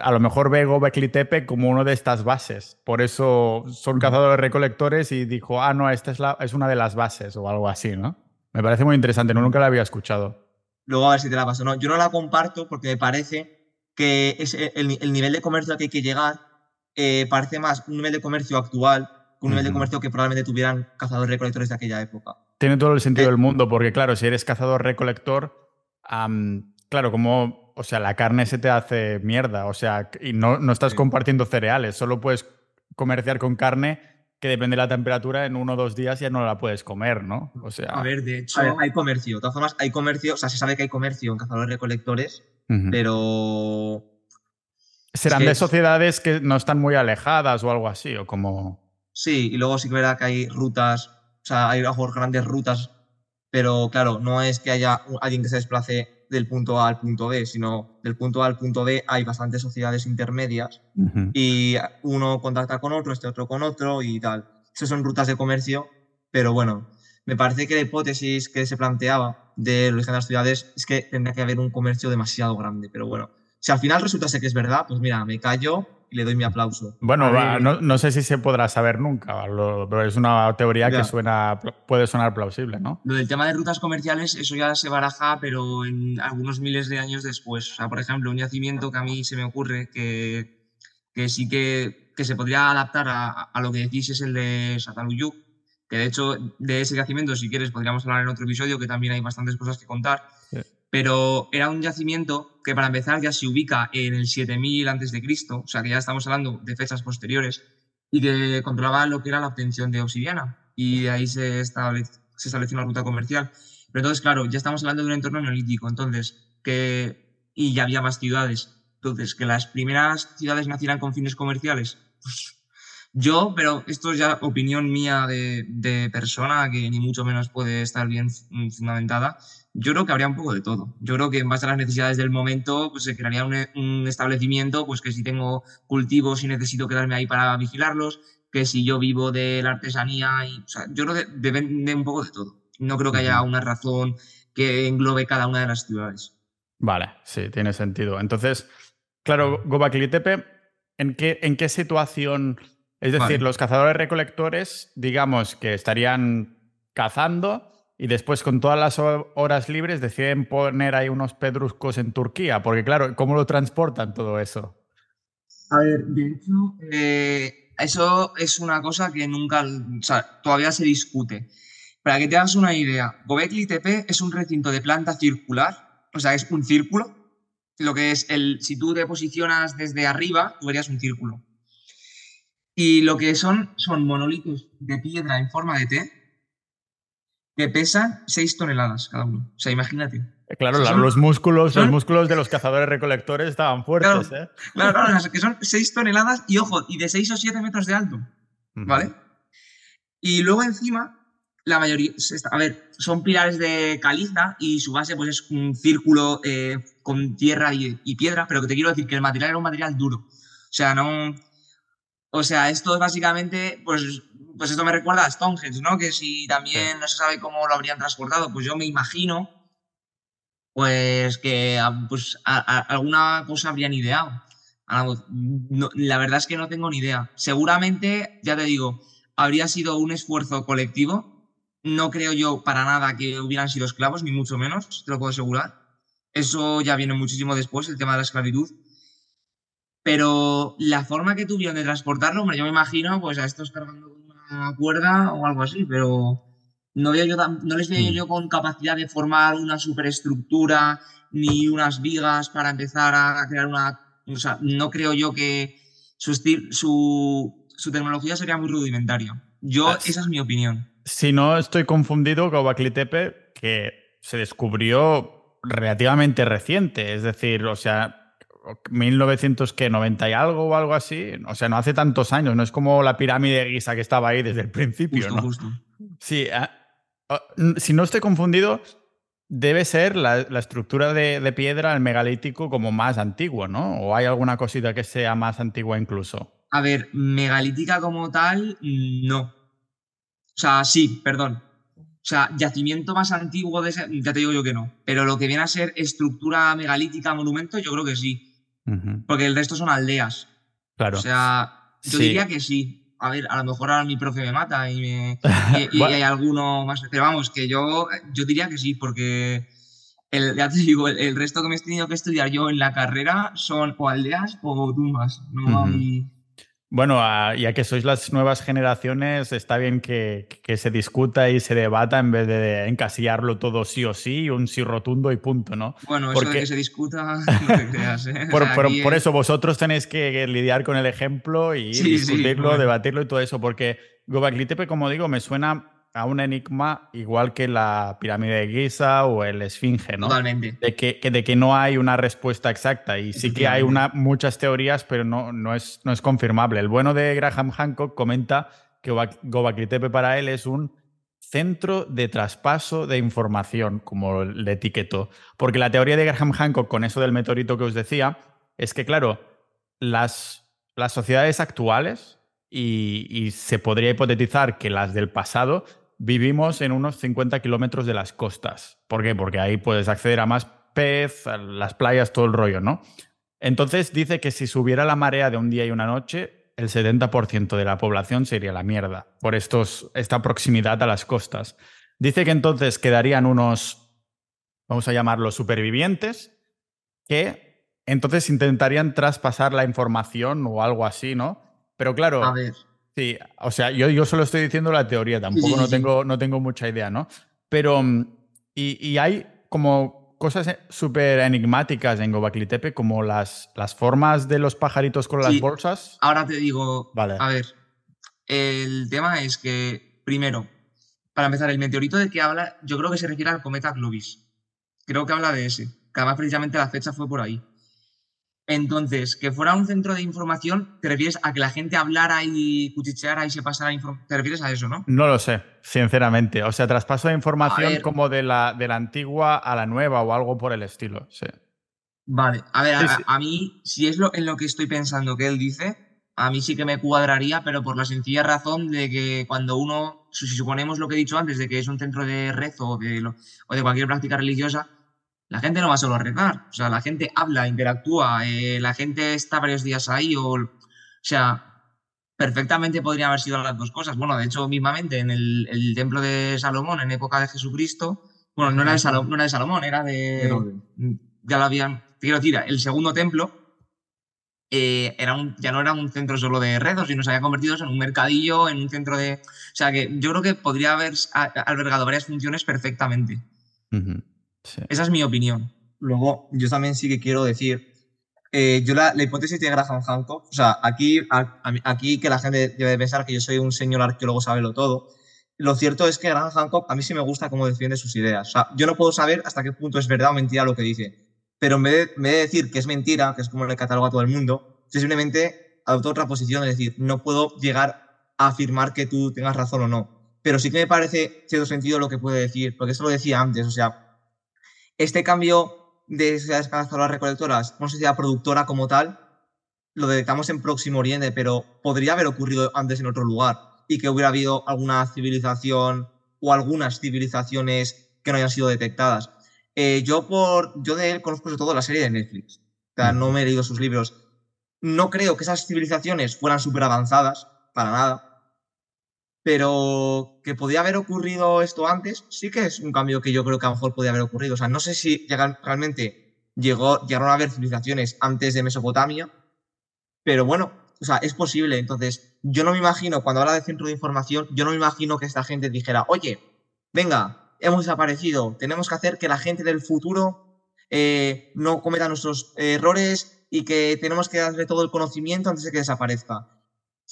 a lo mejor ve Gobekli Tepe como uno de estas bases. Por eso son cazadores recolectores y dijo, ah, no, esta es, la, es una de las bases o algo así, ¿no? Me parece muy interesante, no, nunca la había escuchado. Luego a ver si te la paso. No, yo no la comparto porque me parece que es el, el nivel de comercio al que hay que llegar eh, parece más un nivel de comercio actual que un nivel de comercio que probablemente tuvieran cazadores recolectores de aquella época. Tiene todo el sentido Eh. del mundo, porque claro, si eres cazador recolector, am, claro, como, o sea, la carne se te hace mierda, o sea, y no, no estás Sí. compartiendo cereales, solo puedes comerciar con carne que depende de la temperatura, en uno o dos días ya no la puedes comer, ¿no? O sea, A ver, de hecho, ver, hay comercio. De todas formas, hay comercio, o sea, se sabe que hay comercio en cazadores recolectores, pero serán es que- de sociedades que no están muy alejadas o algo así, o como... Sí, y luego sí que es verdad que hay rutas, o sea, hay a lo mejor grandes rutas, pero claro, no es que haya alguien que se desplace del punto A al punto B, sino del punto A al punto B hay bastantes sociedades intermedias y uno contacta con otro, este otro con otro y tal. Esas son rutas de comercio, pero bueno, me parece que la hipótesis que se planteaba del origen de las ciudades es que tendría que haber un comercio demasiado grande, pero bueno, si al final resultase que es verdad, pues mira, me callo y le doy mi aplauso. Bueno, va, no, no sé si se podrá saber nunca, lo- pero es una teoría que suena, puede sonar plausible, ¿no? Lo del tema de rutas comerciales, eso ya se baraja, pero en algunos miles de años después. O sea, por ejemplo, un yacimiento que a mí se me ocurre que, que sí que, que se podría adaptar a, a lo que decís es el de Sataluyuk, que de hecho de ese yacimiento, si quieres, podríamos hablar en otro episodio, que también hay bastantes cosas que contar. Sí. Pero era un yacimiento que para empezar ya se ubica en el 7000 antes de Cristo, o sea que ya estamos hablando de fechas posteriores, y que controlaba lo que era la obtención de obsidiana. Y de ahí se, establece- se estableció una ruta comercial. Pero entonces, claro, ya estamos hablando de un entorno neolítico, entonces, que, y ya había más ciudades. Entonces, que las primeras ciudades nacieran con fines comerciales, pues yo, pero esto es ya opinión mía de, persona que ni mucho menos puede estar bien fundamentada. Yo creo que habría un poco de todo. Yo creo que en base a las necesidades del momento, pues se crearía un, un establecimiento, pues que si tengo cultivos y necesito quedarme ahí para vigilarlos, que si yo vivo de la artesanía, y, o sea, yo creo que depende un poco de todo. No creo que haya una razón que englobe cada una de las ciudades. Vale, sí, tiene sentido. Entonces, claro, Gobekli Tepe, ¿en qué, ¿en qué situación? Es decir, Vale. los cazadores recolectores, digamos que estarían cazando y después con todas las ho- horas libres deciden poner ahí unos pedruscos en Turquía, porque claro, ¿cómo lo transportan todo eso? A ver, de hecho, eh, eso es una cosa que nunca, o sea, todavía se discute. Para que te hagas una idea, Gobekli Tepe es un recinto de planta circular, o sea, es un círculo. Lo que es el, si tú te posicionas desde arriba, tú verías un círculo. Y lo que son, son monolitos de piedra en forma de T que pesan 6 toneladas cada uno. O sea, imagínate. Eh, Claro, Son- los músculos, los músculos de los cazadores recolectores estaban fuertes, ¿eh? Claro, claro, que son 6 toneladas y ojo, y de 6 o 7 metros de alto. ¿vale? Y luego encima, la mayoría, a ver, son pilares de caliza y su base pues es un círculo eh, con tierra y, y piedra, pero que te quiero decir que el material era un material duro. O sea, no... O sea, esto es básicamente, pues, pues esto me recuerda a Stonehenge, ¿no? Que si también no se sabe cómo lo habrían transportado, pues yo me imagino, pues que pues, a- a- alguna cosa habrían ideado. No- la verdad es que no tengo ni idea. Seguramente, ya te digo, habría sido un esfuerzo colectivo. No creo yo para nada que hubieran sido esclavos, ni mucho menos, te lo puedo asegurar. Eso ya viene muchísimo después, el tema de la esclavitud. Pero la forma que tuvieron de transportarlo, hombre, yo me imagino, pues a estos cargando con una cuerda o algo así, pero no, veo yo no les veo Mm. yo con capacidad de formar una superestructura ni unas vigas para empezar a crear una... O sea, no creo yo que su, su, su tecnología sería muy rudimentaria. Yo, Ah, esa es mi opinión. Si no estoy confundido, Gobekli Tepe, que se descubrió relativamente reciente, es decir, o sea, 1990 y algo o algo así, o sea, no hace tantos años, no es como la pirámide de Giza que estaba ahí desde el principio, Justo, ¿no? justo. Sí, ah, si no estoy confundido, debe ser la, la estructura de, de piedra, el megalítico, como más antiguo, ¿no? ¿O hay alguna cosita que sea más antigua incluso? A ver, megalítica como tal, no. O sea, sí, perdón. O sea, yacimiento más antiguo de ese, ya te digo yo que no. Pero lo que viene a ser estructura megalítica, monumento, yo creo que sí. Porque el resto son aldeas. Claro. O sea, yo Sí. diría que sí. A ver, a lo mejor ahora mi profe me mata y, me, y, y Bueno. hay alguno más. Pero vamos, que yo, yo diría que sí, porque el, ya te digo, el, el resto que me he tenido que estudiar yo en la carrera son o aldeas o tumbas. No Ujú. hay. Bueno, ya que sois las nuevas generaciones, está bien que, que se discuta y se debata en vez de encasillarlo todo sí o sí, un sí rotundo y punto, ¿no? Bueno, eso de que se discuta, no te creas. ¿eh? O Por, sea, por- aquí por es- eso vosotros tenéis que lidiar con el ejemplo y Sí, sí, discutirlo, bueno. debatirlo y todo eso, porque Göbekli Tepe, como digo, me suena a un enigma igual que la pirámide de Giza o el Esfinge, ¿no? Totalmente. De que, de que no hay una respuesta exacta y sí que hay una, muchas teorías, pero no, no, es, no es confirmable. El bueno de Graham Hancock comenta que Goba- Göbekli Tepe para él es un centro de traspaso de información, como le etiquetó. Porque la teoría de Graham Hancock con eso del meteorito que os decía es que, claro, las, las sociedades actuales, y, se podría hipotetizar que las del pasado, vivimos en unos 50 kilómetros de las costas. ¿Por qué? Porque ahí puedes acceder a más pez, a las playas, todo el rollo, ¿no? Entonces dice que si subiera la marea de un día y una noche, el 70% de la población sería la mierda por esta proximidad a las costas. Dice que entonces quedarían unos, vamos a llamarlos supervivientes, que entonces intentarían traspasar la información o algo así, ¿no? Pero claro, A ver, Sí, o sea, yo, yo solo estoy diciendo la teoría, tampoco sí, no, sí. tengo, no tengo mucha idea, ¿no? Pero, mm, y, y hay como cosas eh, súper enigmáticas en Gobekli Tepe, como las, las formas de los pajaritos con las bolsas. ahora te digo, Vale. a ver, el tema es que, primero, para empezar, el meteorito de que habla, yo creo que se refiere al cometa Clovis. Creo que habla de ese, que además precisamente la fecha fue por ahí. Entonces, que fuera un centro de información, ¿te refieres a que la gente hablara y cuchicheara y se pasara información? ¿Te refieres a eso, no? No lo sé, sinceramente. O sea, traspaso de información como de la, de la antigua a la nueva o algo por el estilo. Sí. Vale, a ver, Sí, a, a mí, si es lo, en lo que estoy pensando que él dice, a mí sí que me cuadraría, pero por la sencilla razón de que cuando uno, si suponemos lo que he dicho antes, de que es un centro de rezo o de, lo- o de cualquier práctica religiosa, la gente no va solo a rezar, o sea, la gente habla, interactúa, eh, la gente está varios días ahí, o, o sea, perfectamente podría haber sido las dos cosas. Bueno, de hecho, mismamente en el, el templo de Salomón, en época de Jesucristo, bueno, no era de, Salo- no era de Salomón, era de, ya lo habían. Te quiero decir, el segundo templo eh, era un, ya no era un centro solo de rezos, sino se había convertido en un mercadillo, en un centro de. O sea que yo creo que podría haber albergado varias funciones perfectamente. Ujú. Sí. Esa es mi opinión. Luego, yo también sí que quiero decir, eh, yo la, la hipótesis de Graham Hancock, o sea, aquí, a- aquí que la gente debe pensar que yo soy un señor arqueólogo, sabelo todo. Lo cierto es que Graham Hancock a mí sí me gusta cómo defiende sus ideas. O sea, yo no puedo saber hasta qué punto es verdad o mentira lo que dice. Pero en vez de, en vez de decir que es mentira, que es como le cataloga a todo el mundo, yo simplemente adopto otra posición, es decir, no puedo llegar a afirmar que tú tengas razón o no. Pero sí que me parece, cierto sentido, lo que puede decir, porque eso lo decía antes, o sea, este cambio de sociedades cazadores recolectoras, una sociedad productora como tal, lo detectamos en Próximo Oriente, pero podría haber ocurrido antes en otro lugar y que hubiera habido alguna civilización o algunas civilizaciones que no hayan sido detectadas. Eh, yo por yo de él conozco sobre todo la serie de Netflix. O sea, no me he leído sus libros. No creo que esas civilizaciones fueran súper avanzadas, para nada. Pero que podía haber ocurrido esto antes, sí que es un cambio que yo creo que a lo mejor podía haber ocurrido. O sea, no sé si realmente llegó, llegaron a haber civilizaciones antes de Mesopotamia, pero bueno, o sea, es posible. Entonces, yo no me imagino, cuando habla de centro de información, yo no me imagino que esta gente dijera, oye, venga, hemos desaparecido, tenemos que hacer que la gente del futuro eh, no cometa nuestros errores y que tenemos que darle todo el conocimiento antes de que desaparezca.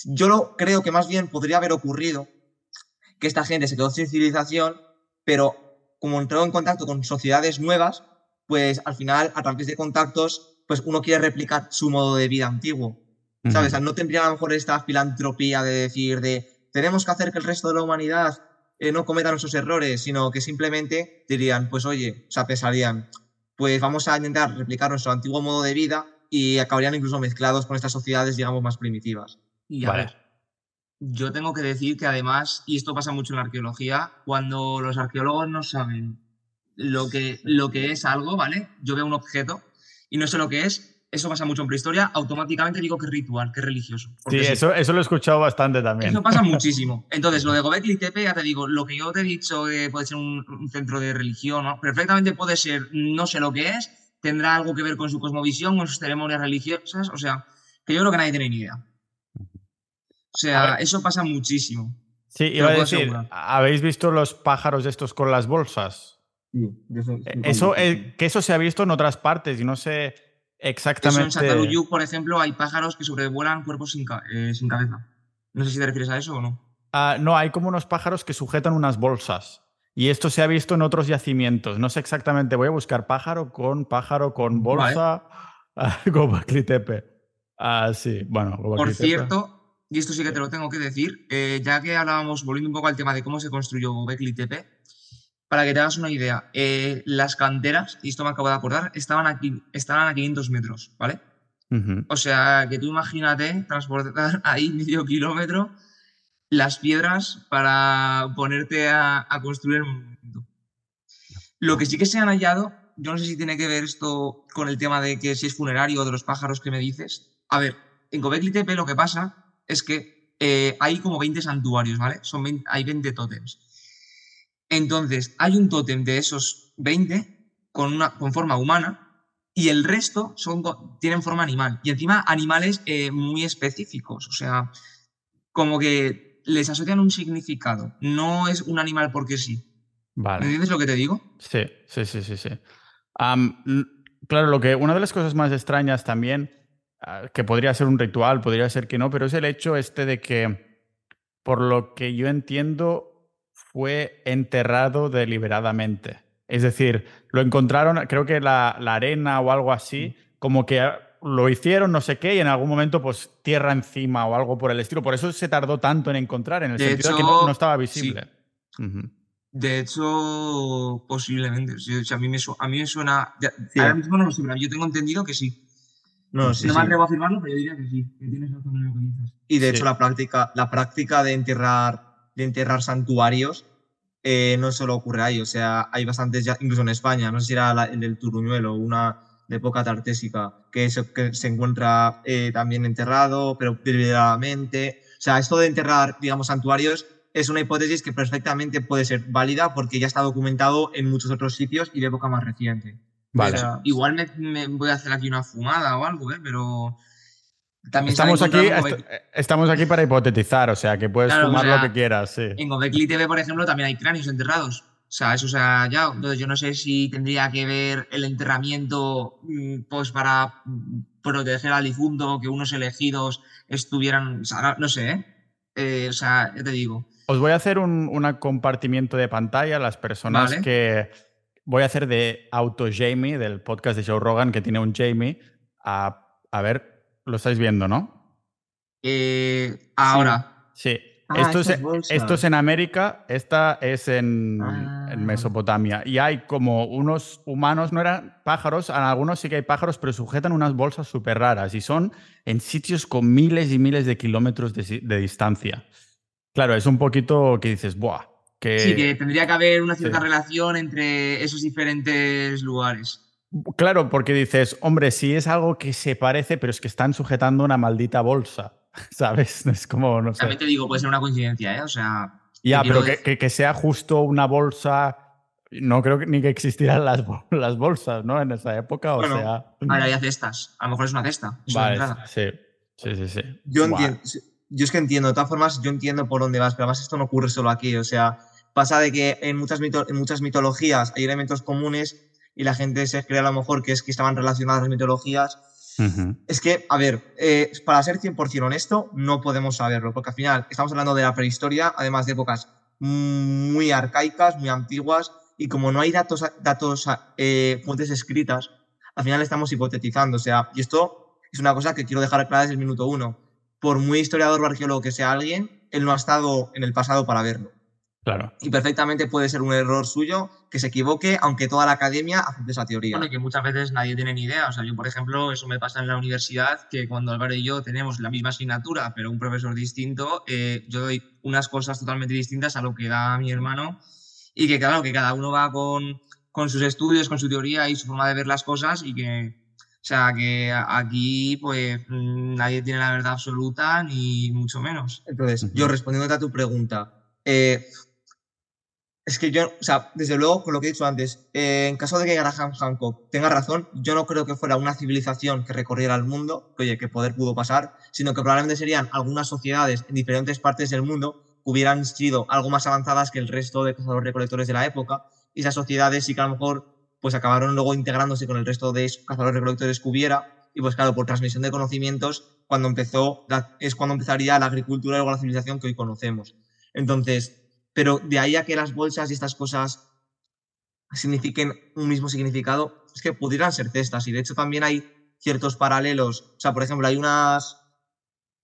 Yo creo que más bien podría haber ocurrido que esta gente se quedó sin civilización, pero como entró en contacto con sociedades nuevas, pues al final, a través de contactos, pues uno quiere replicar su modo de vida antiguo. ¿Sabes? no tendría a lo mejor esta filantropía de decir de tenemos que hacer que el resto de la humanidad eh, no cometa nuestros errores, sino que simplemente dirían, pues oye, o sea, pensarían, pues vamos a intentar replicar nuestro antiguo modo de vida y acabarían incluso mezclados con estas sociedades, digamos, más primitivas. Y a ver, yo tengo que decir que además, y esto pasa mucho en la arqueología, cuando los arqueólogos no saben lo que, lo que es algo, ¿vale? Yo veo un objeto y no sé lo que es, eso pasa mucho en prehistoria, automáticamente digo que es ritual, que es religioso. Sí, eso, eso lo he escuchado bastante también. Eso pasa muchísimo. Entonces, lo de Gobekli Tepe, ya te digo, lo que yo te he dicho que puede ser un, centro de religión, ¿no? perfectamente puede ser, no sé lo que es, tendrá algo que ver con su cosmovisión, con sus ceremonias religiosas, o sea, que yo creo que nadie tiene ni idea. O sea, eso pasa muchísimo. Sí, iba a decir, ¿habéis visto los pájaros estos con las bolsas? Sí, eso, eh, que eso se ha visto en otras partes y no sé exactamente. en Sataruyuk, por ejemplo, hay pájaros que sobrevuelan cuerpos sin, eh, sin, cabeza. No sé si te refieres a eso o no. Ah, no, hay como unos pájaros que sujetan unas bolsas. Y esto se ha visto en otros yacimientos. No sé exactamente, voy a buscar pájaro con pájaro con bolsa. Gobekli Tepe. Ah, sí, bueno. Por cierto, y esto sí que te lo tengo que decir, eh, ya que hablábamos, volviendo un poco al tema de cómo se construyó Gobekli Tepe, para que te hagas una idea, eh, las canteras, y esto me acabo de acordar, estaban, aquí, estaban a 500 metros, ¿vale? O sea, que tú imagínate transportar ahí medio kilómetro las piedras para ponerte a, construir el monumento. Lo que sí que se han hallado, yo no sé si tiene que ver esto con el tema de que si es funerario o de los pájaros que me dices. A ver, en Gobekli Tepe lo que pasa es que eh, hay como 20 santuarios, ¿vale? Son hay 20 tótems. Entonces, hay un tótem de esos 20 con, una, con forma humana y el resto son, tienen forma animal. Y encima animales eh, muy específicos. O sea, como que les asocian un significado. No es un animal porque sí. Vale. ¿Entiendes lo que te digo? Sí, sí, sí, sí, sí. claro, lo que una de las cosas más extrañas también, que podría ser un ritual, podría ser que no, pero es el hecho este de que, por lo que yo entiendo, fue enterrado deliberadamente. Es decir, lo encontraron, creo que la, la arena o algo así, como que lo hicieron, no sé qué, y en algún momento, pues tierra encima o algo por el estilo. Por eso se tardó tanto en encontrar, en el sentido de que no, estaba visible. De hecho, posiblemente. a, mí me a mí me suena. ahora mismo no lo sé, pero yo tengo entendido que sí. No, sí, no me atrevo a afirmarlo, pero yo diría que sí, que tienes razón en lo que dices. Y de hecho, la práctica, la práctica de enterrar, de enterrar santuarios eh, no solo ocurre ahí. O sea, hay bastantes ya, incluso en España, no sé si era el del Turuñuelo, una de época tartésica, que se, que se encuentra eh, también enterrado, pero deliberadamente. O sea, esto de enterrar, digamos, santuarios es una hipótesis que perfectamente puede ser válida porque ya está documentado en muchos otros sitios y de época más reciente. Vale. igual me, voy a hacer aquí una fumada o algo, ¿eh? pero también estamos aquí, estamos aquí para hipotetizar, o sea, que puedes fumar lo que quieras. Sí. En Gobekli TV, por ejemplo, también hay cráneos enterrados. O sea, eso se ha hallado. Entonces, yo no sé si tendría que ver el enterramiento mm, pues para proteger al difunto, que unos elegidos estuvieran. O sea, no, sé, ¿eh? ¿eh? O sea, ya te digo. Os voy a hacer un, compartimiento de pantalla a las personas que. Voy a hacer de Auto Jamie, del podcast de Joe Rogan, que tiene un Jamie. A, a ver, lo estáis viendo, ¿no? Eh, ahora. sí. Ah, esto, es, esto, es, en América, esta es en, ah. Mesopotamia. Y hay como unos humanos, no eran pájaros, en algunos sí que hay pájaros, pero sujetan unas bolsas súper raras y son en sitios con miles y miles de kilómetros de, distancia. Claro, es un poquito que dices, ¡buah! Que... Sí, que tendría que haber una cierta relación entre esos diferentes lugares. Claro, porque dices, hombre, sí es algo que se parece, pero es que están sujetando una maldita bolsa. ¿sabes? Es como, no sé. También te digo, puede ser una coincidencia, ¿eh? O sea. Ya, pero que, sea justo una bolsa. No creo ni que existieran las, las bolsas, ¿no? En esa época, o sea. Ahora hay cestas. A lo mejor es una cesta. vale, sí. Sí, sí, sí. Yo entiendo. Yo es que entiendo, de todas formas, yo entiendo por dónde vas, pero además esto no ocurre solo aquí. O sea, Pasa de que en muchas, en muchas mitologías hay elementos comunes y la gente se cree a lo mejor que es que estaban relacionadas las mitologías. Es que, a ver, eh, para ser 100% honesto, no podemos saberlo, porque al final estamos hablando de la prehistoria, además de épocas muy arcaicas, muy antiguas, y como no hay datos, datos eh, fuentes escritas, al final estamos hipotetizando. O sea, y esto es una cosa que quiero dejar clara desde el minuto uno. Por muy historiador o arqueólogo que sea alguien, él no ha estado en el pasado para verlo. Claro. Y perfectamente puede ser un error suyo que se equivoque, aunque toda la academia acepte esa teoría. Bueno, que muchas veces nadie tiene ni idea. O sea, yo, por ejemplo, eso me pasa en la universidad, que cuando Álvaro y yo tenemos la misma asignatura, pero un profesor distinto, eh, yo doy unas cosas totalmente distintas a lo que da mi hermano. Y que, claro, que cada uno va con, con sus estudios, con su teoría y su forma de ver las cosas y que, sea, que aquí pues nadie tiene la verdad absoluta ni mucho menos. Entonces, yo respondiéndote a tu pregunta, eh, es que yo, o sea, desde luego, con lo que he dicho antes, eh, en caso de que Graham Hancock tenga razón, yo no creo que fuera una civilización que recorriera el mundo, que, oye, que poder pudo pasar, sino que probablemente serían algunas sociedades en diferentes partes del mundo que hubieran sido algo más avanzadas que el resto de cazadores recolectores de la época, y esas sociedades sí que a lo mejor pues acabaron luego integrándose con el resto de cazadores recolectores que hubiera, y pues claro, por transmisión de conocimientos, cuando empezó, es cuando empezaría la agricultura y luego la civilización que hoy conocemos. Entonces, pero de ahí a que las bolsas y estas cosas signifiquen un mismo significado, es que pudieran ser cestas. Y de hecho también hay ciertos paralelos. O sea, por ejemplo, hay unas,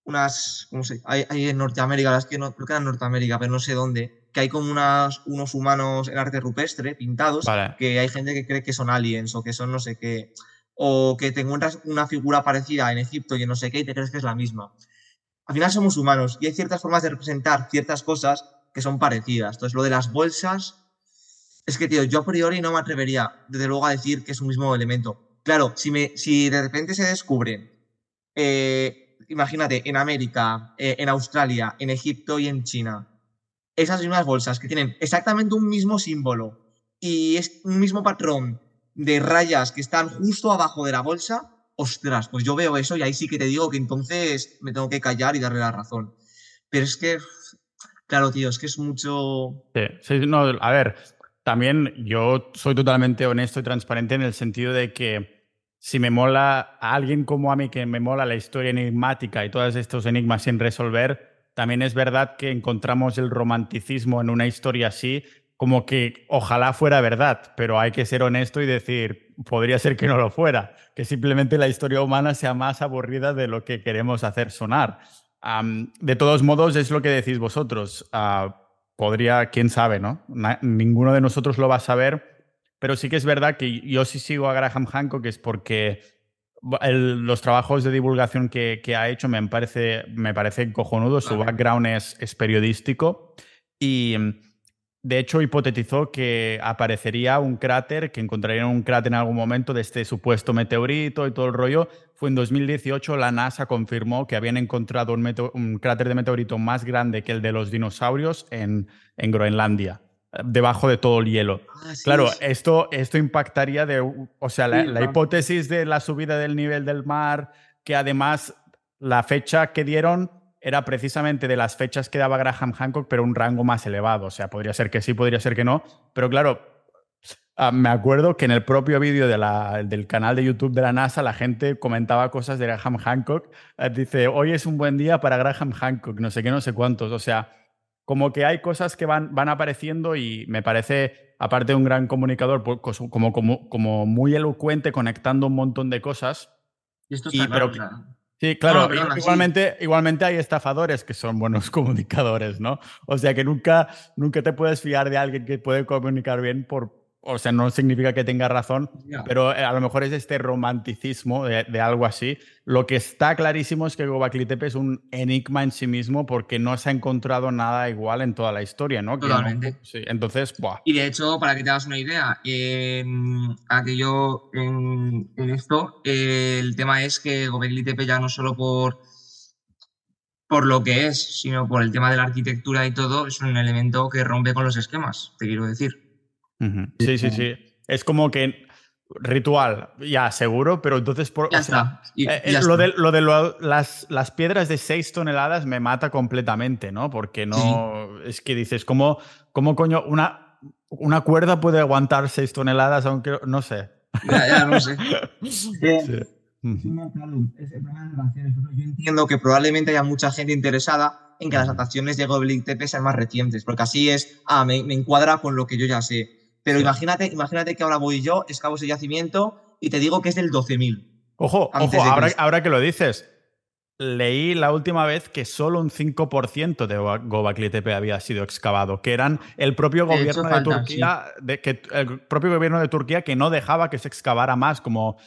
unas, ¿cómo se hay, en Norteamérica, las que no, creo que en Norteamérica, pero no sé dónde, que hay como unas, unos humanos en arte rupestre pintados, que hay gente que cree que son aliens o que son no sé qué, o que te encuentras una figura parecida en Egipto y no sé qué y te crees que es la misma. Al final somos humanos y hay ciertas formas de representar ciertas cosas que son parecidas. Entonces, lo de las bolsas, es que, tío, yo a priori no me atrevería, desde luego, a decir que es un mismo elemento. Claro, si, me, si de repente se descubren, eh, imagínate, en América, eh, en Australia, en Egipto y en China, esas mismas bolsas que tienen exactamente un mismo símbolo y es un mismo patrón de rayas que están justo abajo de la bolsa, ostras, pues yo veo eso y ahí sí que te digo que entonces me tengo que callar y darle la razón. Pero es que Claro, tío, es que es mucho. Sí, no, a ver, también yo soy totalmente honesto y transparente en el sentido de que si me mola a alguien como a mí que me mola la historia enigmática y todos estos enigmas sin resolver, también es verdad que encontramos el romanticismo en una historia así, como que ojalá fuera verdad, pero hay que ser honesto y decir, podría ser que no lo fuera, que simplemente la historia humana sea más aburrida de lo que queremos hacer sonar de todos modos, es lo que decís vosotros. Ah, podría, quién sabe, ¿no? ninguno de nosotros lo va a saber, pero sí que es verdad que yo sí sigo a Graham Hancock, es porque los trabajos de divulgación que, ha hecho me parece, me parece cojonudo. Su background es, es periodístico y de hecho, hipotetizó que aparecería un cráter, que encontrarían un cráter en algún momento de este supuesto meteorito y todo el rollo. Fue en 2018, la NASA confirmó que habían encontrado un, cráter de meteorito más grande que el de los dinosaurios en, en Groenlandia, debajo de todo el hielo. Ah, claro, esto, esto impactaría de, o sea, la hipótesis de la subida del nivel del mar, que además la fecha que dieron era precisamente de las fechas que daba Graham Hancock, pero un rango más elevado. O sea, podría ser que sí, podría ser que no. Pero claro, ah, me acuerdo que en el propio vídeo de del canal de YouTube de la NASA la gente comentaba cosas de Graham Hancock. Eh, dice, hoy es un buen día para Graham Hancock, no sé qué, no sé cuántos. O sea, como que hay cosas que van, van apareciendo y me parece, aparte de un gran comunicador, pues, como, como, como muy elocuente, conectando un montón de cosas. Y esto está claro, Sí, claro, igualmente, igualmente hay estafadores que son buenos comunicadores, ¿no? O sea que nunca, nunca te puedes fiar de alguien que puede comunicar bien por, o sea, no significa que tenga razón, pero eh, a lo mejor es este romanticismo de, algo así. Lo que está clarísimo es que Gobekli Tepe es un enigma en sí mismo porque no se ha encontrado nada igual en toda la historia, ¿no? Totalmente. sí, entonces, ¡buah! Y de hecho, para que te hagas una idea, en aquello, en, esto, el tema es que Gobekli Tepe ya no solo por por lo que es, sino por el tema de la arquitectura y todo, es un elemento que rompe con los esquemas, te quiero decir. Sí, sí, sí. Es como que ritual, ya, seguro, pero entonces... Por, Ya o sea, está. Y- eh, y eh, ya lo está. de, lo de lo- las, las piedras de 6 toneladas me mata completamente, ¿no? Porque no. Es que dices, ¿cómo, cómo coño una, una cuerda puede aguantar 6 toneladas? Aunque no sé. Ya, ya, no sé. Ujú. No, claro, es el problema de las adaptaciones. Por ejemplo, Yo entiendo que probablemente haya mucha gente interesada en que las adaptaciones de Gobelin TP sean más recientes, porque así es, ah, me, me encuadra con lo que yo ya sé. Pero Sí. imagínate, imagínate que ahora voy yo, excavo ese yacimiento y te digo que es del 12.000. Ojo, ojo, ahora, que lo dices, leí la última vez que solo un 5% de Go- Gobekli Tepe había sido excavado, que eran el propio De hecho, gobierno de Turquía, de, que, el propio gobierno de Turquía que no dejaba que se excavara más, como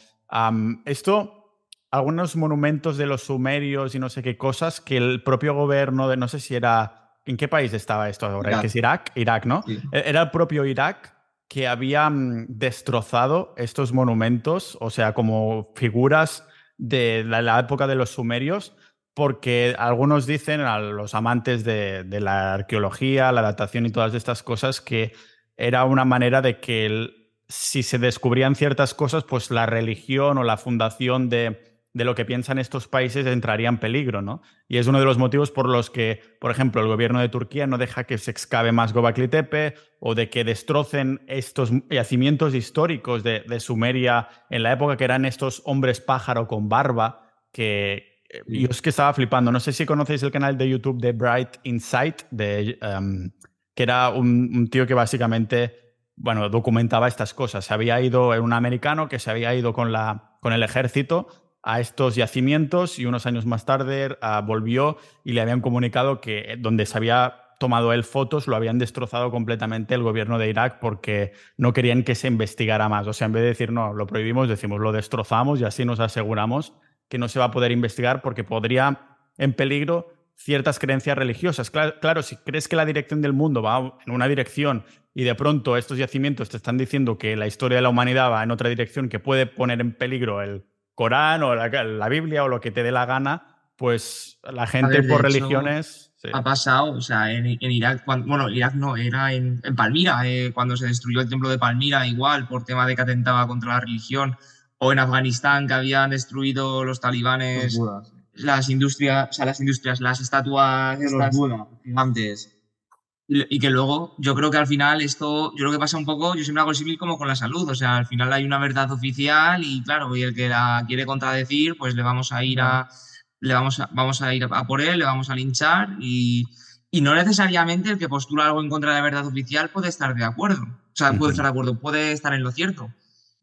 esto, algunos monumentos de los sumerios y no sé qué cosas, que el propio gobierno de, no sé si era, ¿en qué país estaba esto ahora? Irak. Que es Irak, Irak, ¿no? Sí. E- Era el propio Irak que había mm, destrozado estos monumentos, o sea, como figuras de la, época de los sumerios, porque algunos dicen, a los amantes de, la arqueología, la datación y todas estas cosas, que era una manera de que si se descubrían ciertas cosas, pues la religión o la fundación de, de lo que piensan estos países entraría en peligro, ¿no? Y es uno de los motivos por los que, por ejemplo, el gobierno de Turquía no deja que se excave más Gobekli Tepe o de que destrocen estos yacimientos históricos de, de Sumeria en la época que eran estos hombres pájaro con barba que eh, yo es que estaba flipando. No sé si conocéis el canal de YouTube de Bright Insight, de, em, que era un, un tío que básicamente bueno, documentaba estas cosas. Se había ido, era un americano que se había ido con, la, con el ejército a estos yacimientos y unos años más tarde ah, volvió y le habían comunicado que eh, donde se había tomado él fotos lo habían destrozado completamente el gobierno de Irak porque no querían que se investigara más. O sea, en vez de decir no, lo prohibimos, decimos lo destrozamos y así nos aseguramos que no se va a poder investigar porque podría en peligro ciertas creencias religiosas. Claro, claro, si crees que la dirección del mundo va en una dirección y de pronto estos yacimientos te están diciendo que la historia de la humanidad va en otra dirección que puede poner en peligro el Corán o la, la Biblia o lo que te dé la gana, pues la gente ver, por hecho, religiones... sí. Ha pasado, o sea, en, en Irak, cuando- bueno, Irak no, era en, en Palmira, eh, cuando se destruyó el templo de Palmira, igual, por tema de que atentaba contra la religión, o en Afganistán, que habían destruido los talibanes las industrias, o sea, las industrias, las estatuas estas, gigantes. y y que luego yo creo que al final esto, yo creo que pasa un poco, yo siempre hago el símil como con la salud, o sea, al final hay una verdad oficial y claro, y el que la quiere contradecir, pues le vamos a ir a, le vamos a, vamos a ir a por él, le vamos a linchar y, y no necesariamente el que postula algo en contra de la verdad oficial puede estar de acuerdo, o sea, puede estar de acuerdo, puede estar en lo cierto,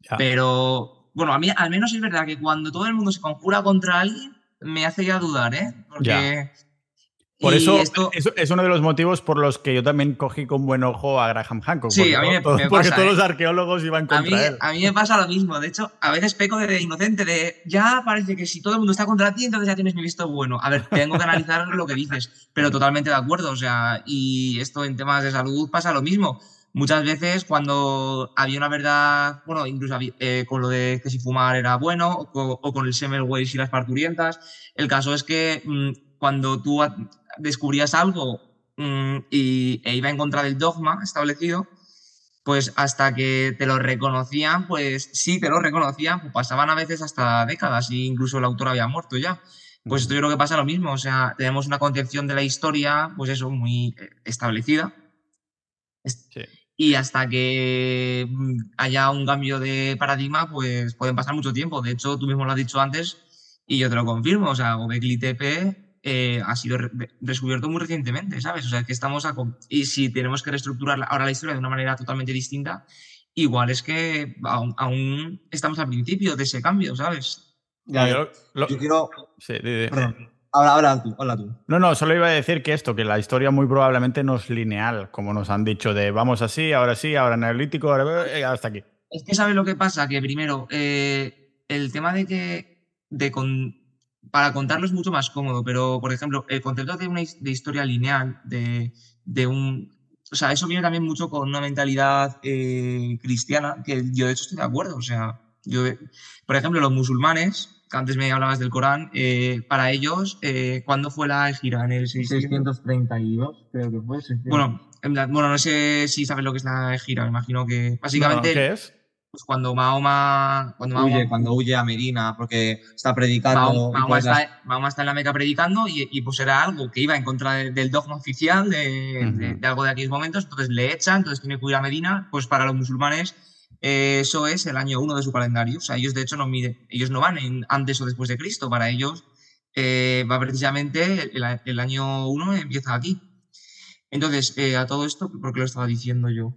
Ya. pero bueno, a mí al menos es verdad que cuando todo el mundo se conjura contra alguien, me hace ya dudar, ¿eh? Porque... Por eso, esto- eso es uno de los motivos por los que yo también cogí con buen ojo a Graham Hancock. Sí, porque a mí me- todo- me porque pasa, todos ¿eh? los arqueólogos iban A mí, contra él. a mí me pasa lo mismo. De hecho, a veces peco de inocente, de ya parece que si todo el mundo está contra ti, entonces ya tienes mi visto bueno. A ver, tengo que analizar lo que dices, pero totalmente de acuerdo. O sea, y esto en temas de salud pasa lo mismo. Muchas veces cuando había una verdad, bueno, incluso había- eh, con lo de que si fumar era bueno, o, co- o con el Semmelweis y las parturientas, el caso es que mm, cuando tú descubrías algo mm, y, e iba en contra del dogma establecido, pues hasta que te lo reconocían, pues sí, te lo reconocían, pues pasaban a veces hasta décadas y incluso el autor había muerto ya. Pues esto yo creo que pasa lo mismo, o sea, tenemos una concepción de la historia, pues eso, muy eh, establecida. Sí. Y hasta que mm, haya un cambio de paradigma, pues pueden pasar mucho tiempo. De hecho, tú mismo lo has dicho antes y yo te lo confirmo. O sea, Gobekli Tepe eh, ha sido re- descubierto muy recientemente, ¿sabes? O sea, que estamos a... Y si tenemos que reestructurar ahora la historia de una manera totalmente distinta, igual es que aún, aún estamos al principio de ese cambio, ¿sabes? Ya, Yo- lo- yo quiero. sí. Perdón. Habla, habla tú, habla tú. No, no, solo iba a decir que esto, que la historia muy probablemente no es lineal, como nos han dicho, de vamos así, ahora sí, ahora neolítico, ahora eh, hasta aquí. Es que sabes lo que pasa, que primero, eh, el tema de que de con- para contarlo es mucho más cómodo, pero por ejemplo, el concepto de una de historia lineal, de, de un. O sea, eso viene también mucho con una mentalidad eh, cristiana, que yo de hecho estoy de acuerdo. O sea, yo, por ejemplo, los musulmanes, que antes me hablabas del Corán, eh, para ellos, eh, ¿cuándo fue la gira? En el 600. 632, creo que fue. 600. Bueno, en plan- bueno, no sé si sabes lo que es la gira, me imagino que No, básicamente ¿Qué es? Pues cuando Mahoma, cuando Mahoma, Huye, cuando huye a Medina porque está predicando. Mahoma- está, Mahoma está en la Meca predicando y, y, pues era algo que iba en contra de- del dogma oficial de, de- algo de aquellos momentos, entonces le echan, entonces tiene que huir a Medina, pues para los musulmanes eh, eso es el año uno de su calendario, o sea, ellos de hecho no miden, ellos no van en antes o después de Cristo, para ellos eh, va precisamente el, el año uno empieza aquí. Entonces, eh, a todo esto, ¿por qué lo estaba diciendo yo?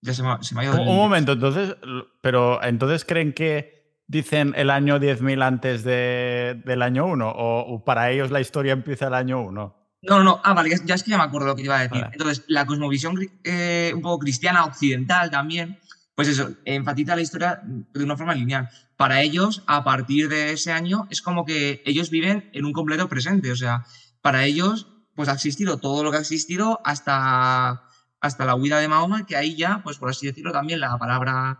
Ya se me, ha- se me ha ido Un, un momento, entonces, pero entonces creen que dicen el año 10.000 antes de- del año 1 o, o para ellos la historia empieza el año 1. No, no, no. Ah, vale, ya, ya es que ya me acuerdo lo que iba a decir. Vale. Entonces, la cosmovisión eh, un poco cristiana occidental también, pues eso, enfatiza la historia de una forma lineal. Para ellos, a partir de ese año, es como que ellos viven en un completo presente. O sea, para ellos, pues ha existido todo lo que ha existido hasta, hasta la huida de Mahoma, que ahí ya, pues por así decirlo, también la palabra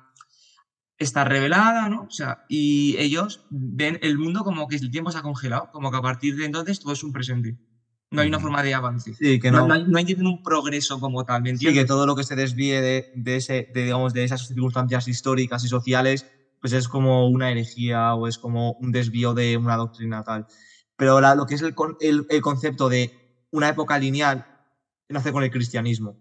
está revelada, ¿no? O sea, y ellos ven el mundo como que el tiempo se ha congelado, como que a partir de entonces todo es un presente. No hay una Ujú. forma de avance. Sí, que no, no. no hay, no hay un progreso como tal, ¿me Sí, entiendes? que todo lo que se desvíe de, de ese, de, digamos, de esas circunstancias históricas y sociales, pues es como una herejía o es como un desvío de una doctrina tal. Pero la- lo que es el, el- el concepto de una época lineal nace con el cristianismo.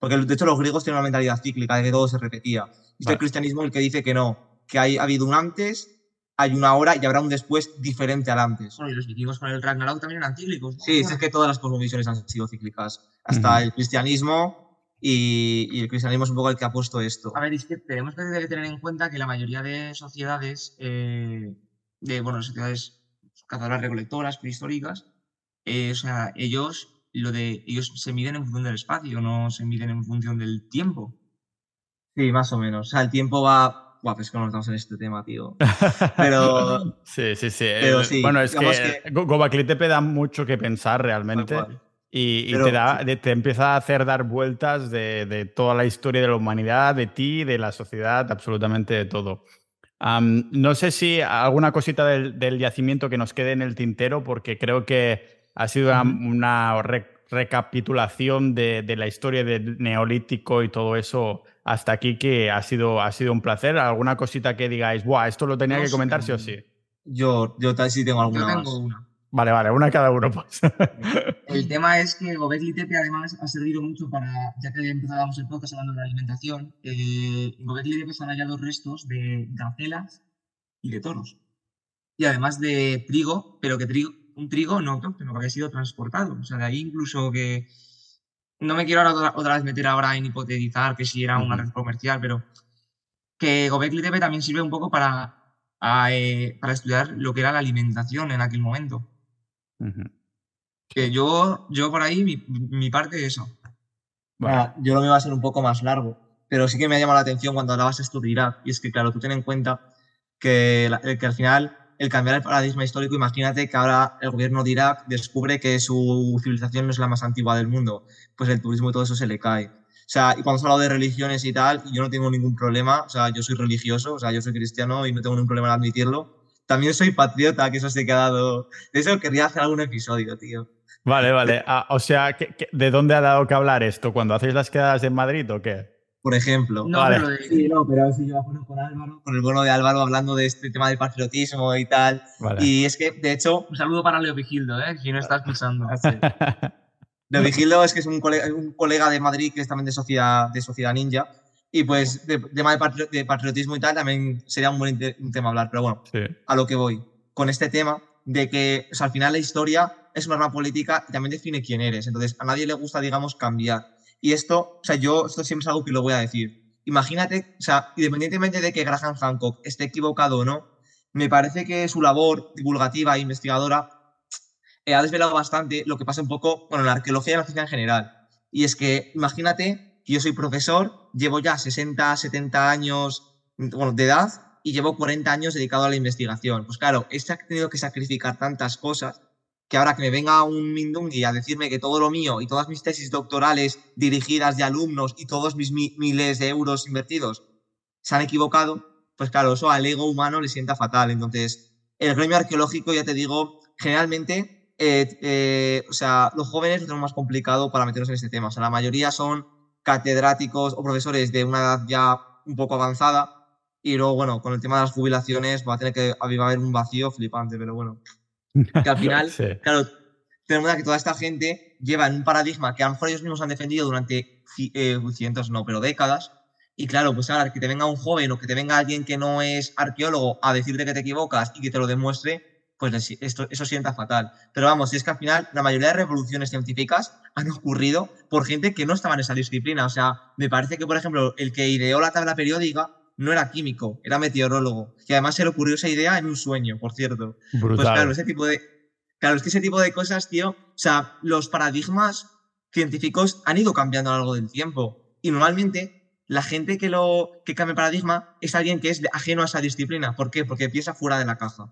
Porque de hecho los griegos tienen una mentalidad cíclica de que todo se repetía. Y es Vale. el cristianismo el que dice que no, que hay, ha habido un antes, hay una hora y habrá un después diferente al antes. Bueno, y los vikingos con el Ragnarok también eran cíclicos. ¿no? Sí, es que todas las cosmovisiones han sido cíclicas. Hasta Ujú. el cristianismo y, y el cristianismo es un poco el que ha puesto esto. A ver, es que tenemos que tener en cuenta que la mayoría de sociedades, eh, de, bueno, sociedades cazadoras recolectoras, prehistóricas, eh, o sea, ellos, lo de, ellos se miden en función del espacio, no se miden en función del tiempo. Sí, más o menos. O sea, el tiempo va... Buah, pues que no estamos en este tema, tío. Pero... Sí, sí, sí. Pero sí, bueno, es que, Tepe da mucho que pensar realmente. Y, y Pero- te, da, de- te empieza a hacer dar vueltas de, de toda la historia de la humanidad, de ti, de la sociedad, absolutamente de todo. No sé si alguna cosita del, del yacimiento que nos quede en el tintero, porque creo que ha sido una, Ujú. una re- recapitulación de, de la historia del neolítico y todo eso hasta aquí, que ha sido, ha sido un placer. ¿Alguna cosita que digáis, Buah, esto lo tenía Yo que comentar sí o tengo- sí? Yo, yo tal sí tengo Yo alguna tengo más. una. Vale, vale, una cada uno, pues. El tema es que Gobekli Tepe además ha servido mucho para, ya que empezábamos el podcast hablando de la alimentación, eh, en Gobekli Tepe se han hallado restos de gacelas y de toros. Y además de trigo, pero que trigo, un trigo no autóctono, que había sido transportado. O sea, de ahí incluso que... No me quiero ahora otra, otra vez meter ahora en hipotetizar que si era una red comercial, pero que Gobekli Tepe también sirve un poco para, a, eh, para estudiar lo que era la alimentación en aquel momento. Ujú. Que yo, yo por ahí, mi, mi parte es eso. Ah, yo lo mío va a ser un poco más largo, pero sí que me ha llamado la atención cuando hablabas esto de Irak. Y es que, claro, tú ten en cuenta que, la- que al final el cambiar el paradigma histórico, imagínate que ahora el gobierno de Irak descubre que su civilización no es la más antigua del mundo, pues el turismo y todo eso se le cae. O sea, y cuando has hablado de religiones y tal, yo no tengo ningún problema, o sea, yo soy religioso, o sea, yo soy cristiano y no tengo ningún problema en admitirlo. También soy patriota, que eso se ha quedado... De eso querría hacer algún episodio, tío. Vale, vale. Ah, o sea, ¿qué- qué- ¿de dónde ha dado que hablar esto? ¿Cuando hacéis las quedadas en Madrid o qué? Por ejemplo. No, Vale. pero Sí, no, pero si yo con, con Álvaro, con el bono de Álvaro hablando de este tema del patriotismo y tal. Vale. Y es que, de hecho, un saludo para Leo Vigildo, ¿eh? si no está escuchando. de Vigildo es que es un colega, un colega de Madrid que es también de Sociedad, de sociedad Ninja. Y pues, de tema de, patri- de patriotismo y tal, también sería un buen un tema hablar. Pero bueno, Sí. a lo que voy con este tema de que o sea, al final la historia es una arma política y también define quién eres. Entonces, a nadie le gusta, digamos, cambiar. Y esto, o sea, yo, esto siempre es algo que lo voy a decir. Imagínate, o sea, independientemente de que Graham Hancock esté equivocado o no, me parece que su labor divulgativa e investigadora eh, ha desvelado bastante lo que pasa un poco bueno, en la arqueología y la ciencia en general. Y es que, imagínate yo soy profesor, llevo ya 60, 70 años bueno, de edad y llevo 40 años dedicado a la investigación. Pues claro, he sac- tenido que sacrificar tantas cosas que ahora que me venga un Mindungui a decirme que todo lo mío y todas mis tesis doctorales dirigidas de alumnos y todos mis mi- miles de euros invertidos se han equivocado, pues claro, eso al ego humano le sienta fatal. Entonces, el gremio arqueológico, ya te digo, generalmente, eh, eh, o sea, los jóvenes lo tenemos más complicado para meternos en este tema. O sea, la mayoría son catedráticos o profesores de una edad ya un poco avanzada Y luego, bueno, con el tema de las jubilaciones va a tener que va haber un vacío flipante, pero bueno. Que al final, Sí. claro, tenemos que toda esta gente lleva en un paradigma que a lo mejor ellos mismos han defendido durante eh, cientos, no, pero décadas. Y claro, pues ahora que te venga un joven o que te venga alguien que no es arqueólogo a decirte que te equivocas y que te lo demuestre, pues esto, eso sienta fatal. Pero vamos, es que al final la mayoría de revoluciones científicas han ocurrido por gente que no estaba en esa disciplina. O sea, me parece que, por ejemplo, el que ideó la tabla periódica no era químico, era meteorólogo. Y además se le ocurrió esa idea en un sueño, por cierto. Brutal. Pues claro, ese tipo de. Claro, es que ese tipo de cosas, tío. O sea, los paradigmas científicos han ido cambiando a lo largo del tiempo. Y normalmente la gente que lo que cambia el paradigma es alguien que es de- ajeno a esa disciplina. ¿Por qué? Porque piensa fuera de la caja.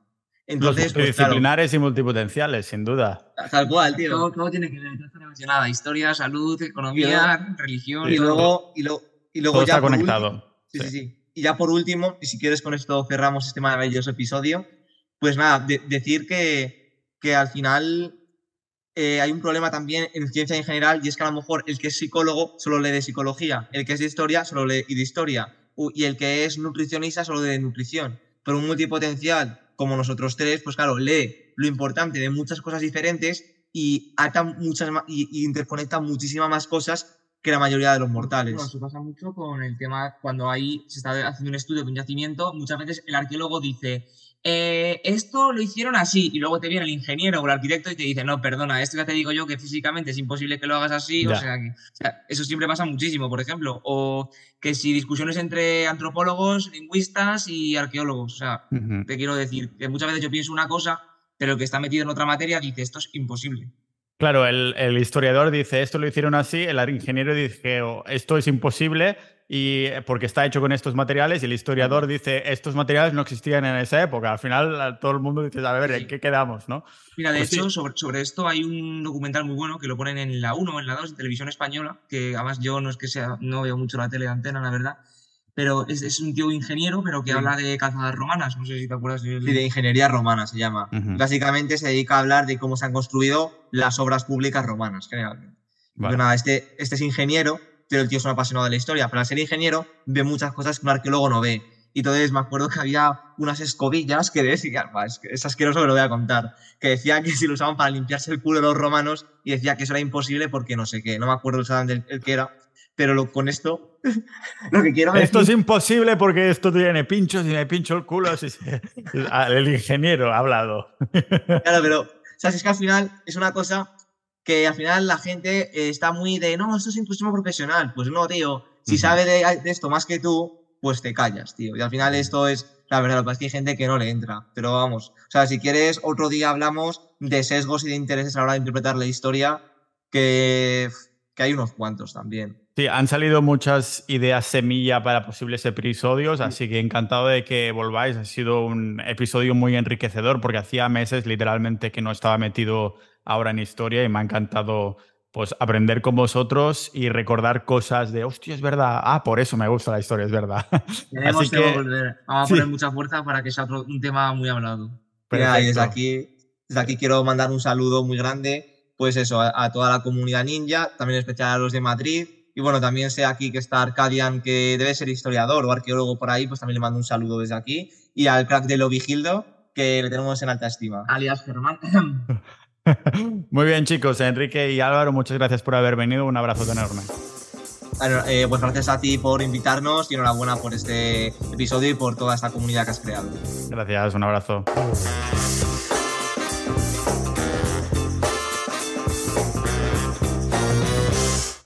Los Entonces, pues claro, multidisciplinares y multipotenciales, sin duda. tal cual, tío. Todo, todo tiene que ver, todo está relacionado. Historia, salud, economía, religión. Y luego, y lo- y luego Todo ya está conectado. último- sí, sí, sí. Y ya por último, y si quieres con esto cerramos este maravilloso episodio, pues nada, de- decir que, que al final eh, hay un problema también en ciencia en general y es que a lo mejor el que es psicólogo solo lee de psicología, el que es de historia solo lee de historia y el que es nutricionista solo lee de nutrición. Pero un multipotencial como nosotros tres, pues claro, lee lo importante de muchas cosas diferentes y ata muchas y, y interconecta muchísimas más cosas que la mayoría de los mortales. Bueno, eso pasa mucho con el tema cuando ahí se está haciendo un estudio de un yacimiento, muchas veces el arqueólogo dice, "Eh, esto lo hicieron así, y luego te viene el ingeniero o el arquitecto y te dice, no, perdona, esto ya te digo yo que físicamente es imposible que lo hagas así, o sea, que, o sea, eso siempre pasa muchísimo, por ejemplo, o que si discusiones entre antropólogos, lingüistas y arqueólogos, o sea, te quiero decir que muchas veces yo pienso una cosa, pero el que está metido en otra materia dice, esto es imposible. Claro, el, el historiador dice esto lo hicieron así, el ingeniero dice "Oh, esto es imposible y eh, porque está hecho con estos materiales y el historiador dice estos materiales no existían en esa época. Al final todo el mundo dice, a ver, ¿en qué quedamos? ¿no? Mira, de Pues sí. hecho, sobre, sobre esto hay un documental muy bueno que lo ponen en la 1 o en la 2 en televisión española, que además yo no es que sea, no veo mucho la tele de antena, la verdad, pero es, es un tío ingeniero, pero que Sí. habla de calzadas romanas, no sé si te acuerdas de Sí, de ingeniería romana se llama. Básicamente se dedica a hablar de cómo se han construido las obras públicas romanas, generalmente. Vale. Pero nada, este, este es ingeniero, pero el tío es un apasionado de la historia. Para ser ingeniero, ve muchas cosas que un arqueólogo no ve. Y entonces me acuerdo que había unas escobillas que decían, "Buah, es, que es asqueroso que lo voy a contar, que decía que si lo usaban para limpiarse el culo los romanos y decía que eso era imposible porque no sé qué, no me acuerdo exactamente el, el que era, pero lo- con esto lo que quiero Esto es imposible porque esto tiene pinchos y me pincho el culo. así se- Ah, El ingeniero ha hablado. Claro, pero, o sea, es que al final es una cosa que al final la gente eh, está muy de, no, esto es intuición profesional. Pues no, tío, si sabe de, de esto más que tú, pues te callas, tío. Y al final esto es, la verdad, lo que pasa es que hay gente que no le entra. Pero vamos, o sea, si quieres, otro día hablamos de sesgos y de intereses a la hora de interpretar la historia, que, que hay unos cuantos también. Sí, han salido muchas ideas semilla para posibles episodios, así que encantado de que volváis. Ha sido un episodio muy enriquecedor porque hacía meses literalmente que no estaba metido ahora en historia y me ha encantado pues aprender con vosotros y recordar cosas de, hostia, es verdad, ah, por eso me gusta la historia, es verdad. Tenemos Así que, que- volver. Vamos a poner mucha fuerza para que sea otro- un tema muy hablado. Mira, y desde aquí, desde aquí quiero mandar un saludo muy grande, pues eso, a, a toda la comunidad ninja, también en especial a los de Madrid. Y bueno, también sé aquí que está Arcadian, que debe ser historiador o arqueólogo por ahí, pues también le mando un saludo desde aquí. Y al crack de Lovigildo, que le tenemos en alta estima. Alias Germán. Muy bien, chicos. Enrique y Álvaro, muchas gracias por haber venido. Un abrazo enorme. Bueno, eh, pues gracias a ti por invitarnos y enhorabuena por este episodio y por toda esta comunidad que has creado. Gracias, un abrazo.